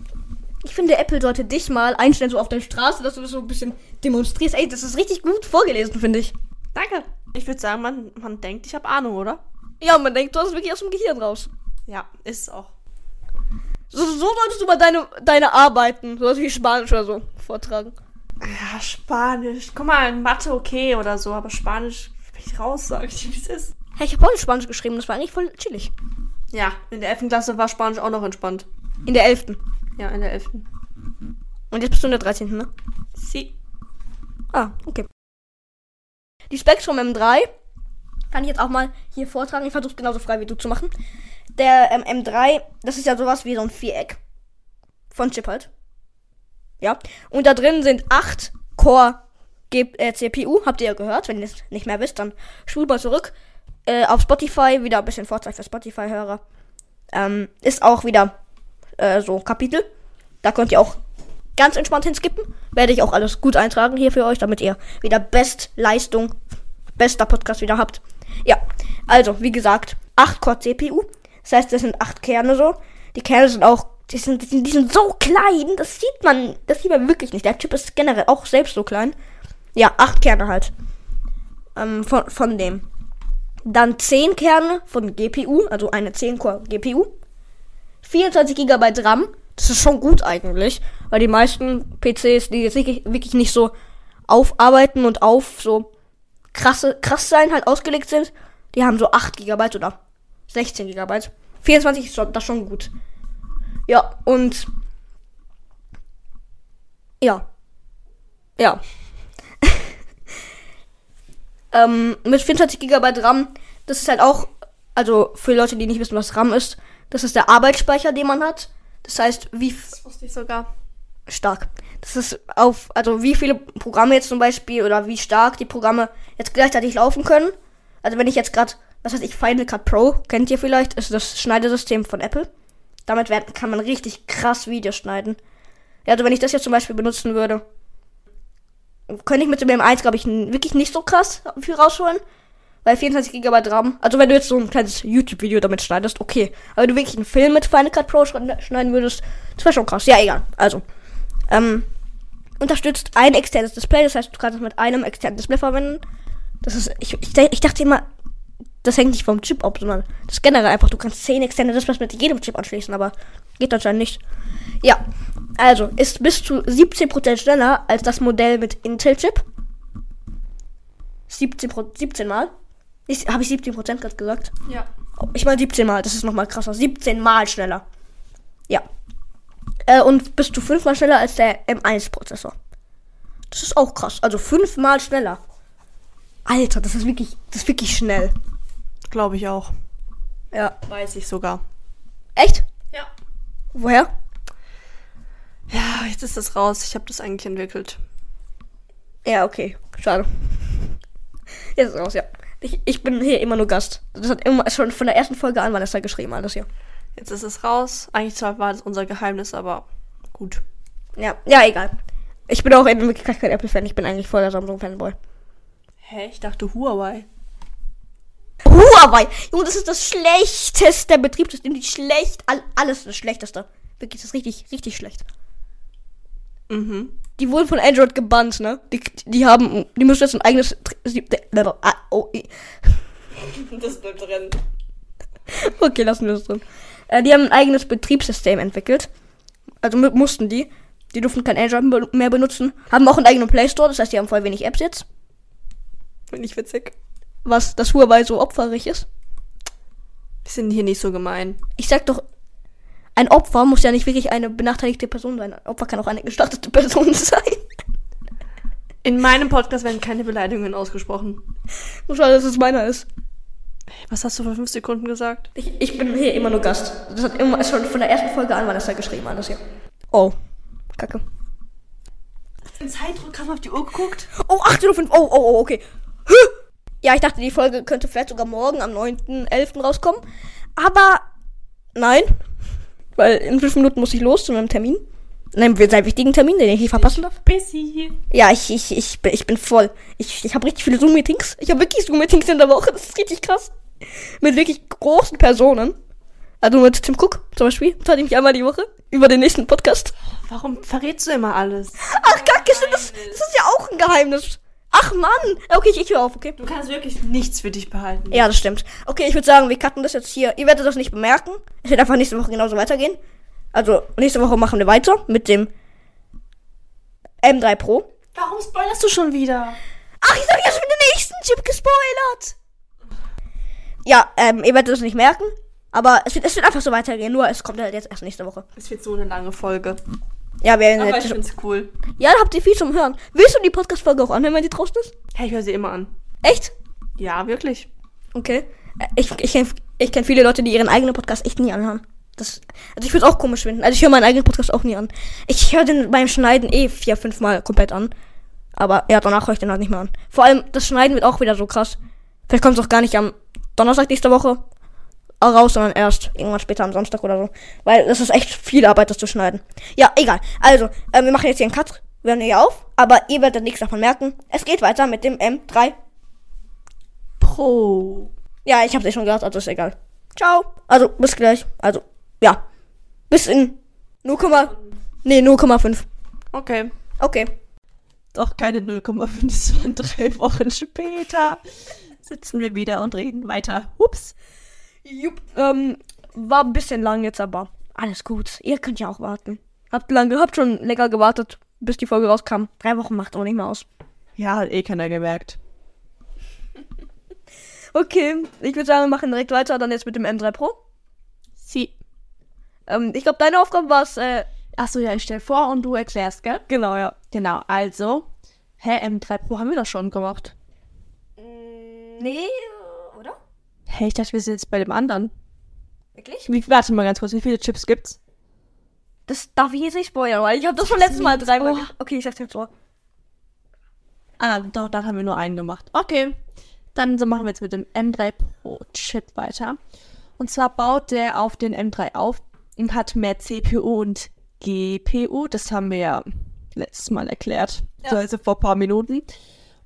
Ich finde, Apple sollte dich mal einstellen, so auf der Straße, dass du das so ein bisschen demonstrierst. Ey, das ist richtig gut vorgelesen, finde ich. Danke. Ich würde sagen, man, man denkt, ich habe Ahnung, oder? Ja, man denkt, du hast es wirklich aus dem Gehirn raus. Ja, ist es auch. So, so solltest du mal deine, deine Arbeiten, sowas wie Spanisch oder so, vortragen. Ja, Spanisch. Guck mal, Mathe okay oder so, aber Spanisch bin ich raus, sag ich, wie es ist. Hey, ich habe heute Spanisch geschrieben, das war eigentlich voll chillig. Ja, in der 11. Klasse war Spanisch auch noch entspannt. In der 11. Ja, in der 11. Und jetzt bist du in der 13. Ne? Sie. Ah, okay. Die Specs vom M3 kann ich jetzt auch mal hier vortragen. Ich versuche es genauso frei wie du zu machen. Der ähm, M3, das ist ja sowas wie so ein Viereck. Von Chip halt. Ja. Und da drin sind 8 Core G äh, CPU. Habt ihr ja gehört. Wenn ihr es nicht mehr wisst, dann spult mal zurück. Äh, auf Spotify. Wieder ein bisschen Vorzeit für Spotify-Hörer. Ähm, ist auch wieder äh, so Kapitel. Da könnt ihr auch ganz entspannt hinskippen. Werde ich auch alles gut eintragen hier für euch, damit ihr wieder Bestleistung, bester Podcast wieder habt. Ja, also, wie gesagt, 8 Core CPU. Das heißt, das sind 8 Kerne so. Die Kerne sind auch, die sind, die sind, so klein, das sieht man, das sieht man wirklich nicht. Der Chip ist generell auch selbst so klein. Ja, 8 Kerne halt. Ähm, von, von dem. Dann 10 Kerne von GPU, also eine 10 Core GPU. 24 GB RAM. Das ist schon gut eigentlich, weil die meisten PCs, die jetzt wirklich, wirklich nicht so aufarbeiten und auf so krasse, krass sein halt ausgelegt sind, die haben so 8 GB oder 16 GB. 24 ist das schon gut. Ja, und ja. Ja. ähm, mit 24 GB RAM, das ist halt auch, also für Leute, die nicht wissen, was RAM ist, das ist der Arbeitsspeicher, den man hat. Das heißt, wie Das wusste ich sogar. stark. Das ist auf, also wie viele Programme jetzt zum Beispiel oder wie stark die Programme jetzt gleichzeitig laufen können. Also wenn ich jetzt gerade, was weiß ich, Final Cut Pro, kennt ihr vielleicht, ist das Schneidesystem von Apple. Damit werden, kann man richtig krass Videos schneiden. Ja, also wenn ich das jetzt zum Beispiel benutzen würde, könnte ich mit dem M1, glaube ich, wirklich nicht so krass viel rausholen. Weil 24 GB RAM, also wenn du jetzt so ein kleines YouTube-Video damit schneidest, okay. Aber wenn du wirklich einen Film mit Final Cut Pro schne- schneiden würdest, das wäre schon krass. Ja, egal. Also, ähm, unterstützt ein externes Display, das heißt, du kannst es mit einem externen Display verwenden. Das ist, ich, ich, ich dachte immer, das hängt nicht vom Chip ab, sondern das generell einfach, du kannst 10 externe Displays mit jedem Chip anschließen, aber geht anscheinend nicht. Ja, also, ist bis zu 17% schneller als das Modell mit Intel-Chip. 17, Pro- 17 Mal. Habe ich 17% gerade gesagt? Ja. Oh, Ich meine 17 Mal, das ist nochmal krasser. 17 Mal schneller. Ja. Äh, und bis zu 5 Mal schneller als der M1-Prozessor. Das ist auch krass. Also 5 Mal schneller. Alter, das ist wirklich, das ist wirklich schnell. Glaube ich auch. Ja. Weiß ich sogar. Echt? Ja. Woher? Ja, jetzt ist das raus. Ich habe das eigentlich entwickelt. Ja, okay. Schade. Jetzt ist es raus, ja. Ich, ich bin hier immer nur Gast. Das hat immer schon von der ersten Folge an Vanessa geschrieben, alles hier. Jetzt ist es raus. Eigentlich zwar war das unser Geheimnis, aber gut. Ja, ja, egal. Ich bin auch in Wirklichkeit kein Apple-Fan, ich bin eigentlich voll der Samsung-Fanboy. Hä, ich dachte Huawei. Huawei! Junge, das ist das schlechteste Betriebssystem. Die schlecht. All, alles das schlechteste. Wirklich, das ist richtig, richtig schlecht. Mhm. Die wurden von Android gebannt, ne? Die, die haben. Die müssen jetzt ein eigenes. Ah, oh, Das bleibt drin. okay, lassen wir das drin. Äh, die haben ein eigenes Betriebssystem entwickelt. Also mu- mussten die. Die durften kein Android mehr benutzen. Haben auch einen eigenen Play Store, das heißt, die haben voll wenig Apps jetzt. Finde ich witzig. Was das Huawei so opferig ist. Wir sind hier nicht so gemein. Ich sag doch, ein Opfer muss ja nicht wirklich eine benachteiligte Person sein. Ein Opfer kann auch eine gestartete Person sein. In meinem Podcast werden keine Beleidigungen ausgesprochen. Muss schade, dass es meiner ist. Was hast du vor fünf Sekunden gesagt? Ich, ich bin hier immer nur Gast. Das hat immer schon von der ersten Folge an Vanessa geschrieben, alles hier. Oh. Kacke. In Zeitdruck haben wir auf die Uhr geguckt. Oh, 8.05 Oh, oh, oh, okay. Hä? Ja, ich dachte, die Folge könnte vielleicht sogar morgen am 9.11. rauskommen. Aber nein. Weil in fünf Minuten muss ich los zu meinem Termin. Einem sehr wichtigen Termin, den ich nicht verpassen darf. Busy. Ja, ich, ich, ich, bin, ich bin voll. Ich, ich habe richtig viele Zoom-Meetings. Ich habe wirklich Zoom-Meetings in der Woche. Das ist richtig krass. Mit wirklich großen Personen. Also mit Tim Cook zum Beispiel. Hatte ich mich einmal die Woche. Über den nächsten Podcast. Warum verrätst du immer alles? Ach, Kacke, das, das ist ja auch ein Geheimnis. Ach, Mann. Okay, ich, ich höre auf, okay? Du kannst wirklich nichts für dich behalten. Ja, das stimmt. Okay, ich würde sagen, wir cutten das jetzt hier. Ihr werdet das nicht bemerken. Es wird einfach nächste Woche genauso weitergehen. Also, nächste Woche machen wir weiter mit dem M3 Pro. Warum spoilerst du schon wieder? Ach, ich habe ja schon den nächsten Chip gespoilert. Ja, ähm, ihr werdet es nicht merken. Aber es wird, es wird einfach so weitergehen. Nur es kommt halt jetzt erst nächste Woche. Es wird so eine lange Folge. Ja, wir Aber ich find's cool. ja, da habt ihr viel zum Hören. Willst du die Podcast-Folge auch anhören, wenn die draußen ist? Hey, ich höre sie immer an. Echt? Ja, wirklich. Okay. Äh, Ich, ich kenne ich kenn viele Leute, die ihren eigenen Podcast echt nie anhören. Das, also ich würde auch komisch finden. Also ich höre meinen eigenen Podcast auch nie an. Ich höre den beim Schneiden eh vier, fünf Mal komplett an. Aber ja, danach höre ich den halt nicht mehr an. Vor allem, das Schneiden wird auch wieder so krass. Vielleicht kommt es auch gar nicht am Donnerstag nächste Woche raus, sondern erst irgendwann später am Samstag oder so. Weil das ist echt viel Arbeit, das zu schneiden. Ja, egal. Also, äh, wir machen jetzt hier einen Cut. Wir hören hier auf. Aber ihr werdet nichts davon merken. Es geht weiter mit dem M3 Pro. ja, ich hab's eh schon gesagt, also ist egal. Ciao. Also, bis gleich. Also, ja. Bis in 0, nee, 0,5. Okay. Okay. Doch keine 0,5, sondern drei Wochen später sitzen wir wieder und reden weiter. Ups. Jupp. Ähm, war ein bisschen lang jetzt, aber alles gut. Ihr könnt ja auch warten. Habt lange, habt schon länger gewartet, bis die Folge rauskam. Drei Wochen macht aber nicht mehr aus. Ja, hat eh keiner gemerkt. Okay, ich würde sagen, wir machen direkt weiter, dann jetzt mit dem M3 Pro. Sie. Ähm, ich glaube, deine Aufgabe war es, äh, Achso, ja, ich stell vor und du erklärst, gell? genau, ja. Genau, also. Hä, M3 Pro haben wir doch schon gemacht. Nee? Hä, ich dachte, wir sind jetzt bei dem anderen. Wirklich? Wie, warte mal ganz kurz, wie viele Chips gibt's? Das darf ich jetzt nicht spoilern, weil ich habe das schon letztes Mal dreimal. Oh. Okay, ich sag's jetzt so. Ah, doch, dann haben wir nur einen gemacht. Okay. Dann so machen wir jetzt mit dem M3 Pro Chip weiter. Und zwar baut der auf den M3 auf und hat mehr CPU und GPU. Das haben wir ja letztes Mal erklärt. So, also vor ein paar Minuten.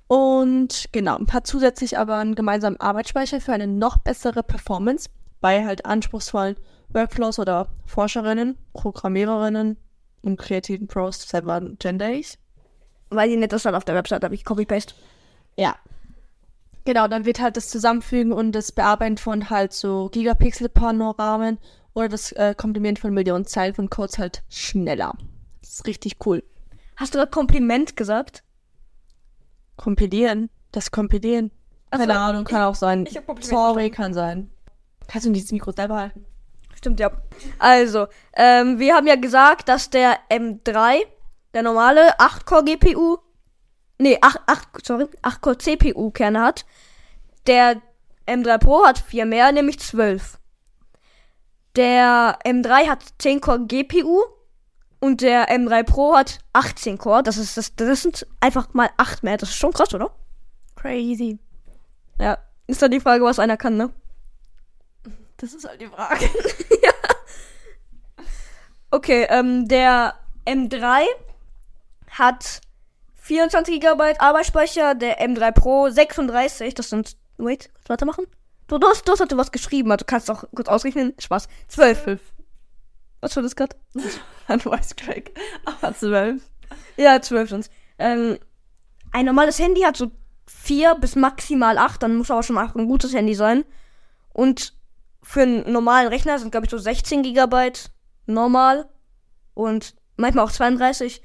Und genau, und hat zusätzlich aber einen gemeinsamen Arbeitsspeicher für eine noch bessere Performance bei halt anspruchsvollen Workflows oder Forscherinnen, Programmiererinnen und kreativen Pros, waren gender ich. Weil die nicht das stand auf der Website, habe ich Copy-Paste. Ja. Genau, dann wird halt das Zusammenfügen und das Bearbeiten von halt so Gigapixel-Panoramen oder das äh, Komprimieren von Millionen Zeilen von Codes halt schneller. Das ist richtig cool. Hast du gerade Kompliment gesagt? Kompilieren, das Kompilieren. Keine Ahnung, kann auch sein. ich Sorry, kann sein. Kannst du dieses Mikro selber halten? Stimmt, ja. Also, ähm, wir haben ja gesagt, dass der M3, der normale 8-Core GPU, nee, 8, 8, sorry, 8-Core CPU Kerne hat. Der M3 Pro hat vier mehr, nämlich 12. Der M3 hat 10-Core GPU Und der M3 Pro hat 18 Core. Das ist das, das sind einfach mal 8 mehr. Das ist schon krass, oder? Crazy. Ja. Ist dann die Frage, was einer kann, ne? Das ist halt die Frage. Okay, ähm, der M3 hat 24 GB Arbeitsspeicher, der M3 Pro 36. Das sind. Wait, kannst du weitermachen? Du, du, hast, du hast was geschrieben, also kannst auch kurz ausrechnen. Spaß. 12. Fünf. Was war das gerade? Ein Voice Crack. Aber zwölf. Ja, 12 sind's. Ähm, ein normales Handy hat so 4 bis maximal 8, dann muss aber schon auch ein gutes Handy sein. Und für einen normalen Rechner sind, glaube ich, so 16 GB normal und manchmal auch 32.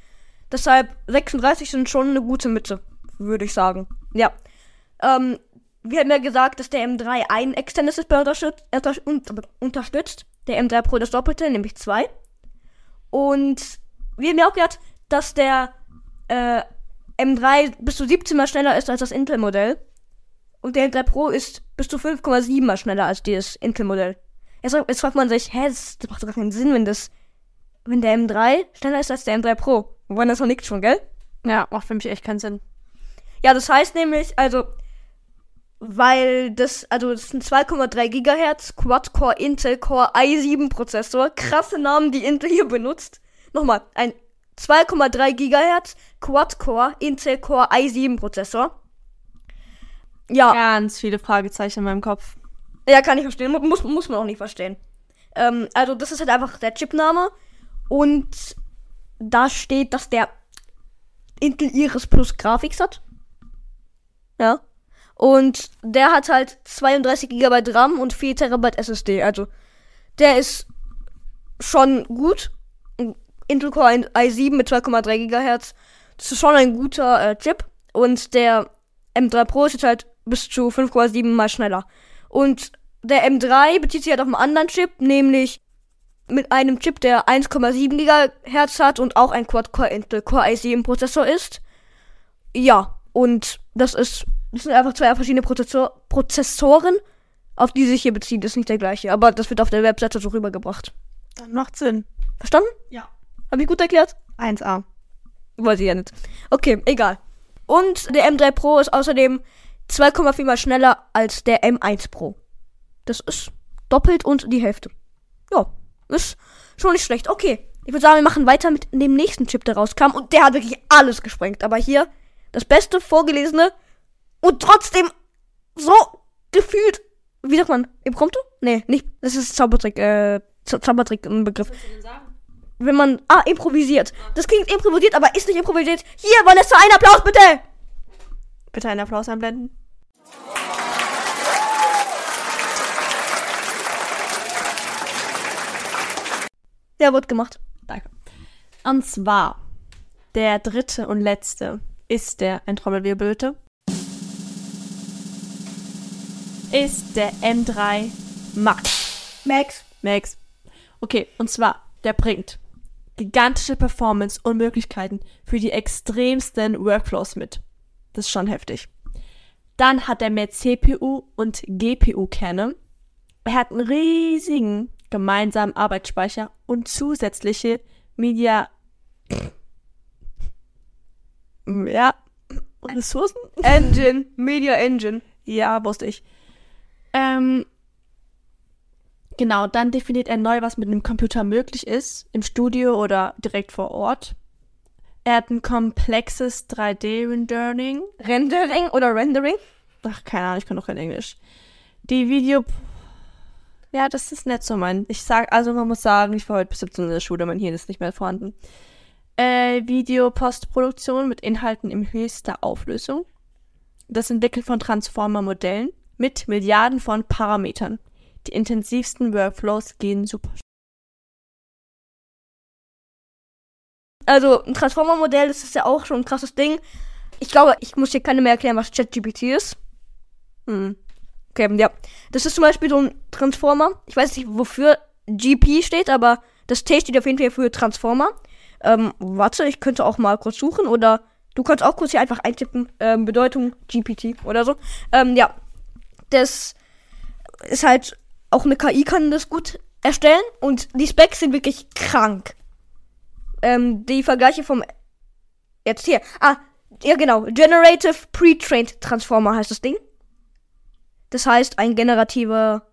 Deshalb 36 sind schon eine gute Mitte, würde ich sagen. Ja. Ähm, wir haben ja gesagt, dass der M3 ein externes Display unterstützt, unter- un- unterstützt. Der M3 Pro das Doppelte, nämlich zwei. Und wir haben ja auch gehört, dass der äh, M3 bis zu 17 mal schneller ist als das Intel-Modell. Und der M3 Pro ist bis zu 5,7 mal schneller als das Intel-Modell. Jetzt, jetzt fragt man sich, hä, das, das macht doch gar keinen Sinn, wenn das, wenn der M3 schneller ist als der M3 Pro. Woran das noch liegt schon, gell? Ja, macht für mich echt keinen Sinn. Ja, das heißt nämlich, also, weil das, also, das ist ein 2,3 Gigahertz Quad-Core Intel Core i7 Prozessor. Krasse Namen, die Intel hier benutzt. Nochmal, ein 2,3 Gigahertz Quad-Core Intel Core i7 Prozessor. Ja, Ganz viele Fragezeichen in meinem Kopf. ja, kann ich verstehen. Mu- Muss, muss man auch nicht verstehen. Ähm, also, das ist halt einfach der Chipname. Und da steht, dass der Intel Iris Plus Graphics hat. Ja. Und der hat halt 32 GB RAM und 4 TB SSD. Also, der ist schon gut. Intel Core i7 mit 2,3 GHz. Das ist schon ein guter äh, Chip. Und der M3 Pro ist jetzt halt bis zu 5,7 mal schneller. Und der M3 bezieht sich halt auf einen anderen Chip, nämlich mit einem Chip, der 1,7 GHz hat und auch ein Quad-Core Intel Core i7 Prozessor ist. Ja, und das ist, das sind einfach zwei verschiedene Prozessor Prozessoren, auf die sich hier beziehen. Das ist nicht der gleiche, aber das wird auf der Webseite so rübergebracht. Dann macht Sinn. Verstanden? Ja. Hab ich gut erklärt? 1A. Weiß ich ja nicht. Okay, egal. Und der M3 Pro ist außerdem 2,4 mal schneller als der M1 Pro. Das ist doppelt und die Hälfte. Ja, ist schon nicht schlecht. Okay, ich würde sagen, wir machen weiter mit dem nächsten Chip, der rauskam. Und der hat wirklich alles gesprengt. Aber hier das beste vorgelesene und trotzdem so gefühlt. Wie sagt man? Impromptu? Nee, nicht. Das ist Zaubertrick. Äh, Zau- Zaubertrick ein Begriff. Wenn man. Ah, improvisiert. Das klingt improvisiert, aber ist nicht improvisiert. Hier, Vanessa, ein Applaus bitte! Bitte einen Applaus einblenden. Ja, wird gemacht. Danke. Und zwar, der dritte und letzte ist der, ein Trommelwirbel bitte, ist der M3 Max. Max. Max. Okay, und zwar, der bringt gigantische Performance und Möglichkeiten für die extremsten Workflows mit. Das ist schon heftig. Dann hat er mehr CPU und GPU-Kerne. Er hat einen riesigen gemeinsamen Arbeitsspeicher und zusätzliche Media. Ja, Ressourcen? Engine. Media Engine. Ja, wusste ich. Ähm, genau, dann definiert er neu, was mit einem Computer möglich ist, im Studio oder direkt vor Ort. Er hat ein komplexes 3D-Rendering. Rendering oder Rendering? Ach, keine Ahnung, ich kann doch kein Englisch. Die Video. Ja, das ist nicht so mein. Ich sag, also man muss sagen, ich war heute bis 17 in der Schule, mein Hirn ist nicht mehr vorhanden. Äh, Video-Postproduktion mit Inhalten in höchster Auflösung. Das Entwickeln von Transformer-Modellen mit Milliarden von Parametern. Die intensivsten Workflows gehen super. Also, ein Transformer-Modell, das ist ja auch schon ein krasses Ding. Ich glaube, ich muss hier keine mehr erklären, was ChatGPT ist. Hm. Okay, ja. Das ist zum Beispiel so ein Transformer. Ich weiß nicht, wofür GP steht, aber das T steht auf jeden Fall für Transformer. Ähm, warte, ich könnte auch mal kurz suchen oder du kannst auch kurz hier einfach eintippen, ähm, Bedeutung GPT oder so. Ähm, ja. Das ist halt, auch eine KI kann das gut erstellen und die Specs sind wirklich krank. ähm, die Vergleiche vom. Jetzt hier. Ah, ja, genau. Generative Pre-Trained Transformer heißt das Ding. Das heißt, ein generativer.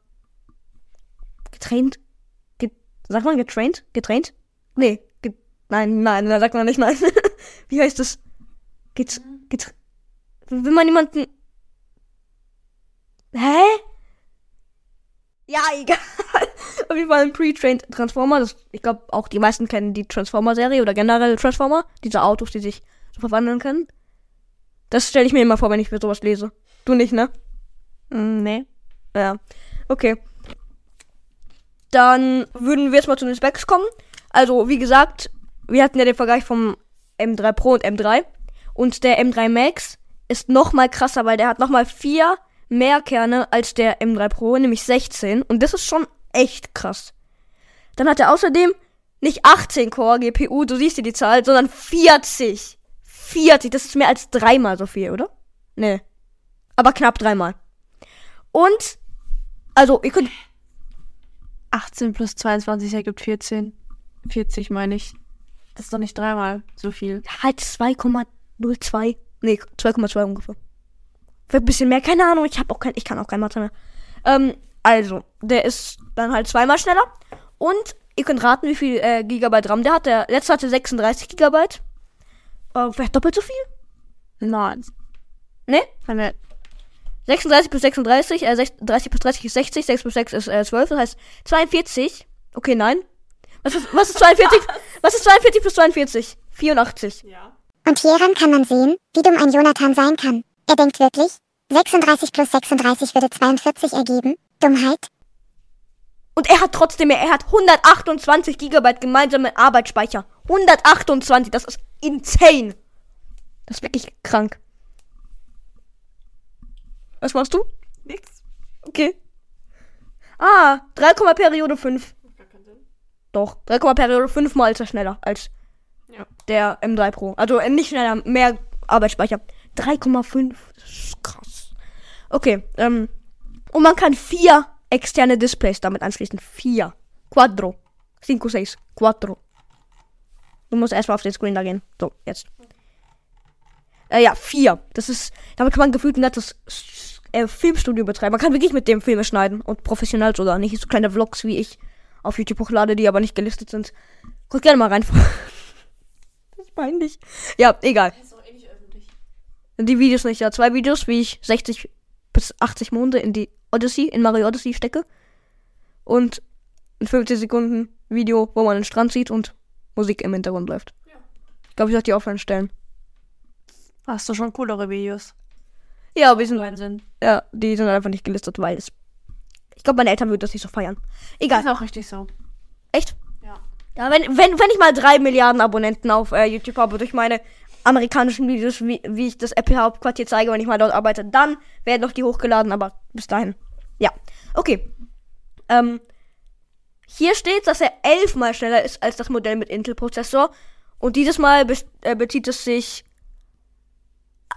Getraint? Get, sagt man getraint? Getraint? Nee. Get, nein, nein, da sagt man nicht nein. Wie heißt das? Get, get, wenn man jemanden. Hä? Ja, egal. Auf jeden Fall ein Pre-Trained Transformer. Das, ich glaube, auch die meisten kennen die Transformer-Serie oder generell Transformer. Diese Autos, die sich so verwandeln können. Das stelle ich mir immer vor, wenn ich mir sowas lese. Du nicht, ne? Mm, nee. Ja. Okay. Dann würden wir jetzt mal zu den Specs kommen. Also, wie gesagt, wir hatten ja den Vergleich vom M3 Pro und M3. Und der M3 Max ist noch mal krasser, weil der hat noch mal vier mehr Kerne als der M3 Pro, nämlich 16. Und das ist schon echt krass. Dann hat er außerdem nicht 18 Core GPU, du siehst hier die Zahl, sondern 40. 40, das ist mehr als dreimal so viel, oder? Nee. Aber knapp dreimal. Und, also, ihr könnt 18 plus 22 ergibt 14. 40 meine ich. Das ist doch nicht dreimal so viel. halt 2,02. Nee, 2,2 ungefähr. Vielleicht ein bisschen mehr, keine Ahnung. Ich habe auch kein, ich kann auch kein Mathe mehr. Ähm, also, der ist dann halt zweimal schneller. Und ihr könnt raten, wie viel äh, Gigabyte RAM der hat. Der letzte hatte 36 Gigabyte. Äh, vielleicht doppelt so viel? Nein. Ne? Keine 36 plus 36, äh, 6 30 plus 30 ist 60, 6 plus 6 ist äh, 12, das heißt 42. Okay, nein. Was ist, was ist 42? was ist 42 plus 42? 84. Und hieran kann man sehen, wie dumm ein Jonathan sein kann. Er denkt wirklich, 36 plus 36 würde 42 ergeben. Dummheit. Und er hat trotzdem mehr, er hat 128 Gigabyte gemeinsamen Arbeitsspeicher. 128, das ist insane. Das ist wirklich krank. Was machst du? Nix. Okay. Ah, 3, Periode 5. Gar keinen Sinn. Doch, 3, Periode 5 mal ist er schneller als Ja. der M3 Pro. Also äh, nicht schneller, mehr Arbeitsspeicher. 3,5. Das ist krass. Okay, ähm. Und man kann vier externe Displays damit anschließen. Vier. Quattro. Cinco, seis. Quattro. Du musst erstmal auf den Screen da gehen. So, jetzt. Äh, ja, vier. Das ist. Damit kann man gefühlt ein nettes äh, Filmstudio betreiben. Man kann wirklich mit dem Filme schneiden. Und professionell sogar. Nicht so kleine Vlogs wie ich auf YouTube hochlade, die aber nicht gelistet sind. Guckt gerne mal rein. das ist peinlich. Ja, egal. Die Videos nicht. Ja, zwei Videos, wie ich 60 bis 80 Monde in die Odyssey, in Mario Odyssey stecke. Und ein 50 Sekunden Video, wo man den Strand sieht und Musik im Hintergrund läuft. Ich glaube, ich sollte die offline stellen. Hast du schon coolere Videos? Ja, wir sind, Wahnsinn. ja, die sind einfach nicht gelistet, weil es. Ich glaube, meine Eltern würden das nicht so feiern. Egal. Ist auch richtig so. Echt? Ja. Ja, wenn, wenn, wenn ich mal drei Milliarden Abonnenten auf äh, YouTube habe durch meine amerikanischen Videos, wie, wie ich das Apple Hauptquartier zeige, wenn ich mal dort arbeite, dann werden noch die hochgeladen, aber bis dahin. Ja. Okay. Ähm, hier steht, dass er elfmal schneller ist als das Modell mit Intel-Prozessor. Und dieses Mal be äh, bezieht es sich.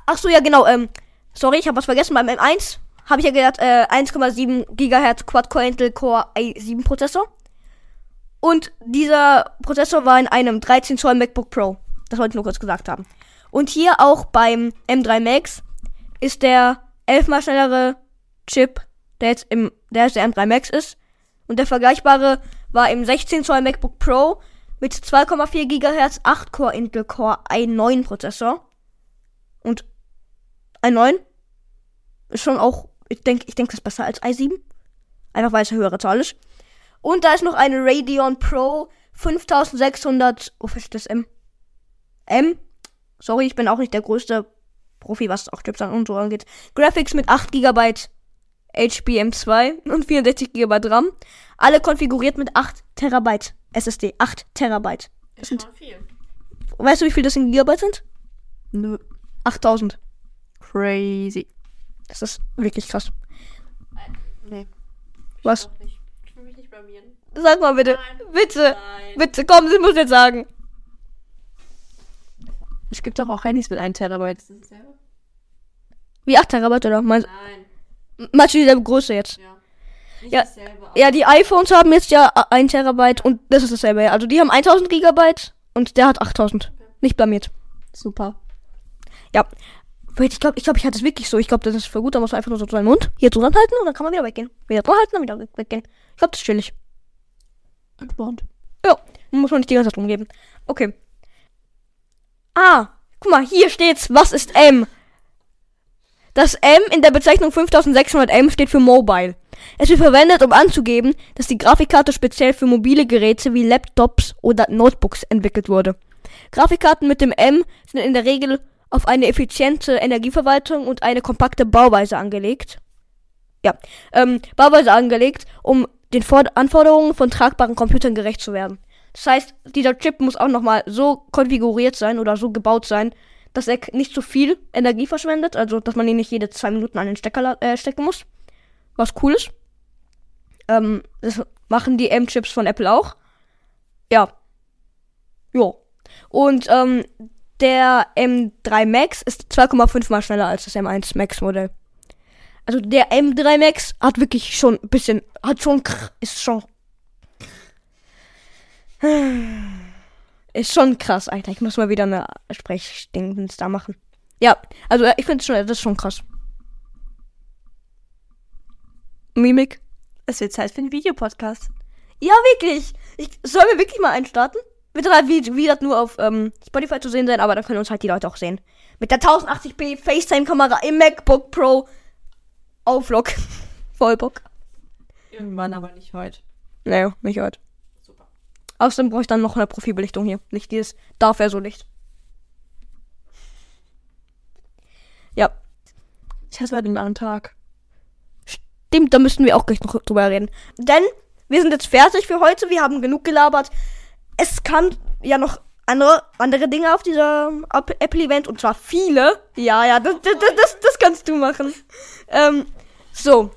Ach so, ja, genau. Ähm, sorry, ich habe was vergessen. Beim M1 habe ich ja gesagt, äh, 1,7 GHz Quad-Core Intel Core i7 Prozessor. Und dieser Prozessor war in einem 13 Zoll MacBook Pro. Das wollte ich nur kurz gesagt haben. Und hier auch beim M3 Max ist der elfmal schnellere Chip, der jetzt im, der jetzt der M3 Max ist. Und der vergleichbare war im 16 Zoll MacBook Pro mit 2,4 GHz 8 Core Intel Core i9 Prozessor. Und i9 ist schon auch, ich denke, ich denke, das ist besser als i7. Einfach weil es eine höhere Zahl ist. Und da ist noch eine Radeon Pro 5600. Wofür steht das M? M? Sorry, ich bin auch nicht der größte Profi, was auch Chips an und so angeht. Graphics mit 8 GB HBM2 und 64 GB RAM. Alle konfiguriert mit 8 Terabyte SSD. 8 Terabyte. Ist schon viel. Weißt du, wie viel das in Gigabyte sind? Nö. 8000. Crazy. Das ist wirklich krass. Nee. Was? Doch nicht. Ich will mich nicht blamieren. Sag mal bitte. Nein. Bitte. Nein. Bitte, komm, sie muss jetzt sagen. Es gibt doch auch Handys mit 1 Terabyte. Ist das dasselbe? Wie 8 Terabyte oder? Meinst, Nein. meinst du dieselbe Größe jetzt? Ja. Nicht Ja. Ja, die iPhones haben jetzt ja 1 Terabyte und das ist dasselbe. Also die haben 1000 Gigabyte Und der hat 8000. Nicht blamiert. Super. Ja. Ich glaube, ich, glaub, ich hatte es wirklich so. Ich glaube, das ist voll gut. Da muss man einfach nur so seinen Mund hier dran halten und dann kann man wieder weggehen. Wieder dran halten, dann wieder weggehen. Ich glaube, das ist chillig. Entspannt. Ja, muss man nicht die ganze Zeit rumgeben. Okay. Ah, guck mal, hier steht's. Was ist M? Das M in der Bezeichnung 5600M steht für Mobile. Es wird verwendet, um anzugeben, dass die Grafikkarte speziell für mobile Geräte wie Laptops oder Notebooks entwickelt wurde. Grafikkarten mit dem M sind in der Regel auf eine effiziente Energieverwaltung und eine kompakte Bauweise angelegt. Ja, ähm, Bauweise angelegt, um den For Anforderungen von tragbaren Computern gerecht zu werden. Das heißt, dieser Chip muss auch nochmal so konfiguriert sein oder so gebaut sein, dass er nicht zu viel Energie verschwendet, also dass man ihn nicht jede zwei Minuten an den Stecker äh, stecken muss. Was cool ist. Ähm, das machen die M-Chips von Apple auch. Ja. Jo. Und ähm, der M3 Max ist 2,5 mal schneller als das M1 Max Modell. Also der M3 Max hat wirklich schon ein bisschen, hat schon, ist schon, ist schon krass, Alter. Ich muss mal wieder eine Sprechdingens da machen. Ja, also äh, ich finde schon, das ist schon krass. Mimik. Es wird Zeit für einen Videopodcast. Ja, wirklich. Ich soll mir wirklich mal einen starten. Wird dann halt wie, wie das nur auf ähm, Spotify zu sehen sein, aber dann können uns halt die Leute auch sehen. Mit der 1080p FaceTime-Kamera im MacBook Pro auf Vlog. Voll Bock. Irgendwann, aber nicht heute. Nee, nicht heute. Außerdem brauche ich dann noch eine Profilbelichtung hier. Nicht dieses darf er so nicht. Ja, Ich hatte heute einen anderen Tag. stimmt, da müssten wir auch gleich noch drüber reden. Denn wir sind jetzt fertig für heute. Wir haben genug gelabert. Es kann ja noch andere, andere Dinge auf dieser App- Apple-Event und zwar viele. Ja, ja, das, das, das, das kannst du machen. Ähm, so.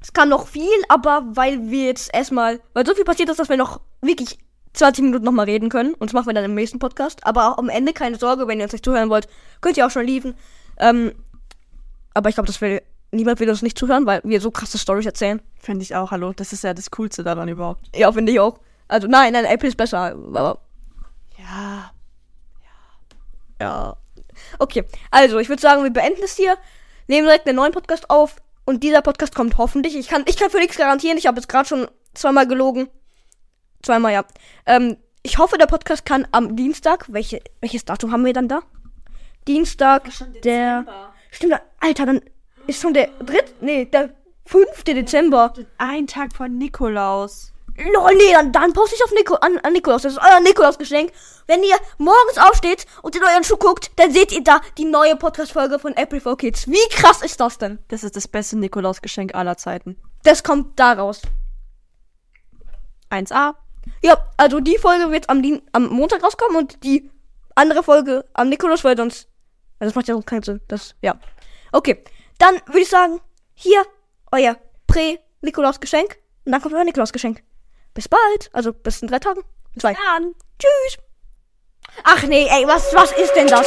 Es kann noch viel, aber weil wir jetzt erstmal, weil so viel passiert ist, dass wir noch wirklich 20 Minuten nochmal reden können. Und das machen wir dann im nächsten Podcast. Aber auch am Ende keine Sorge, wenn ihr uns nicht zuhören wollt, könnt ihr auch schon lieben. Ähm, aber ich glaube, das will, niemand will uns nicht zuhören, weil wir so krasse Stories erzählen. Finde ich auch, hallo. Das ist ja das Coolste daran überhaupt. Ja, finde ich auch. Also nein, nein, Apple ist besser. Aber Ja. ja. Okay, also ich würde sagen, wir beenden es hier, nehmen direkt einen neuen Podcast auf und dieser Podcast kommt hoffentlich. Ich kann, ich kann für nichts garantieren. Ich habe jetzt gerade schon zweimal gelogen. Zweimal, ja. Ähm, ich hoffe, der Podcast kann am Dienstag. Welche, welches Datum haben wir dann da? Dienstag, der. Stimmt, Alter, dann ist schon der dritte. Nee, der 5. Dezember. Ein Tag vor Nikolaus. Lol, nee, dann, dann poste ich auf Nico, an, an Nikolaus. Das ist euer Nikolaus-Geschenk. Wenn ihr morgens aufsteht und in euren Schuh guckt, dann seht ihr da die neue Podcast-Folge von April for Kids. Wie krass ist das denn? Das ist das beste Nikolaus-Geschenk aller Zeiten. Das kommt da raus. 1a. Ja, also die Folge wird am, Dien am Montag rauskommen und die andere Folge am Nikolaus, weil sonst. Also das macht ja sonst keinen Sinn. Das, ja. Okay. Dann würde ich sagen, hier euer Prä-Nikolaus-Geschenk. Und dann kommt euer Nikolaus-Geschenk. Bis bald. Also bis in drei Tagen. In zwei. Dann. Tschüss. Ach nee, ey, was, was ist denn das?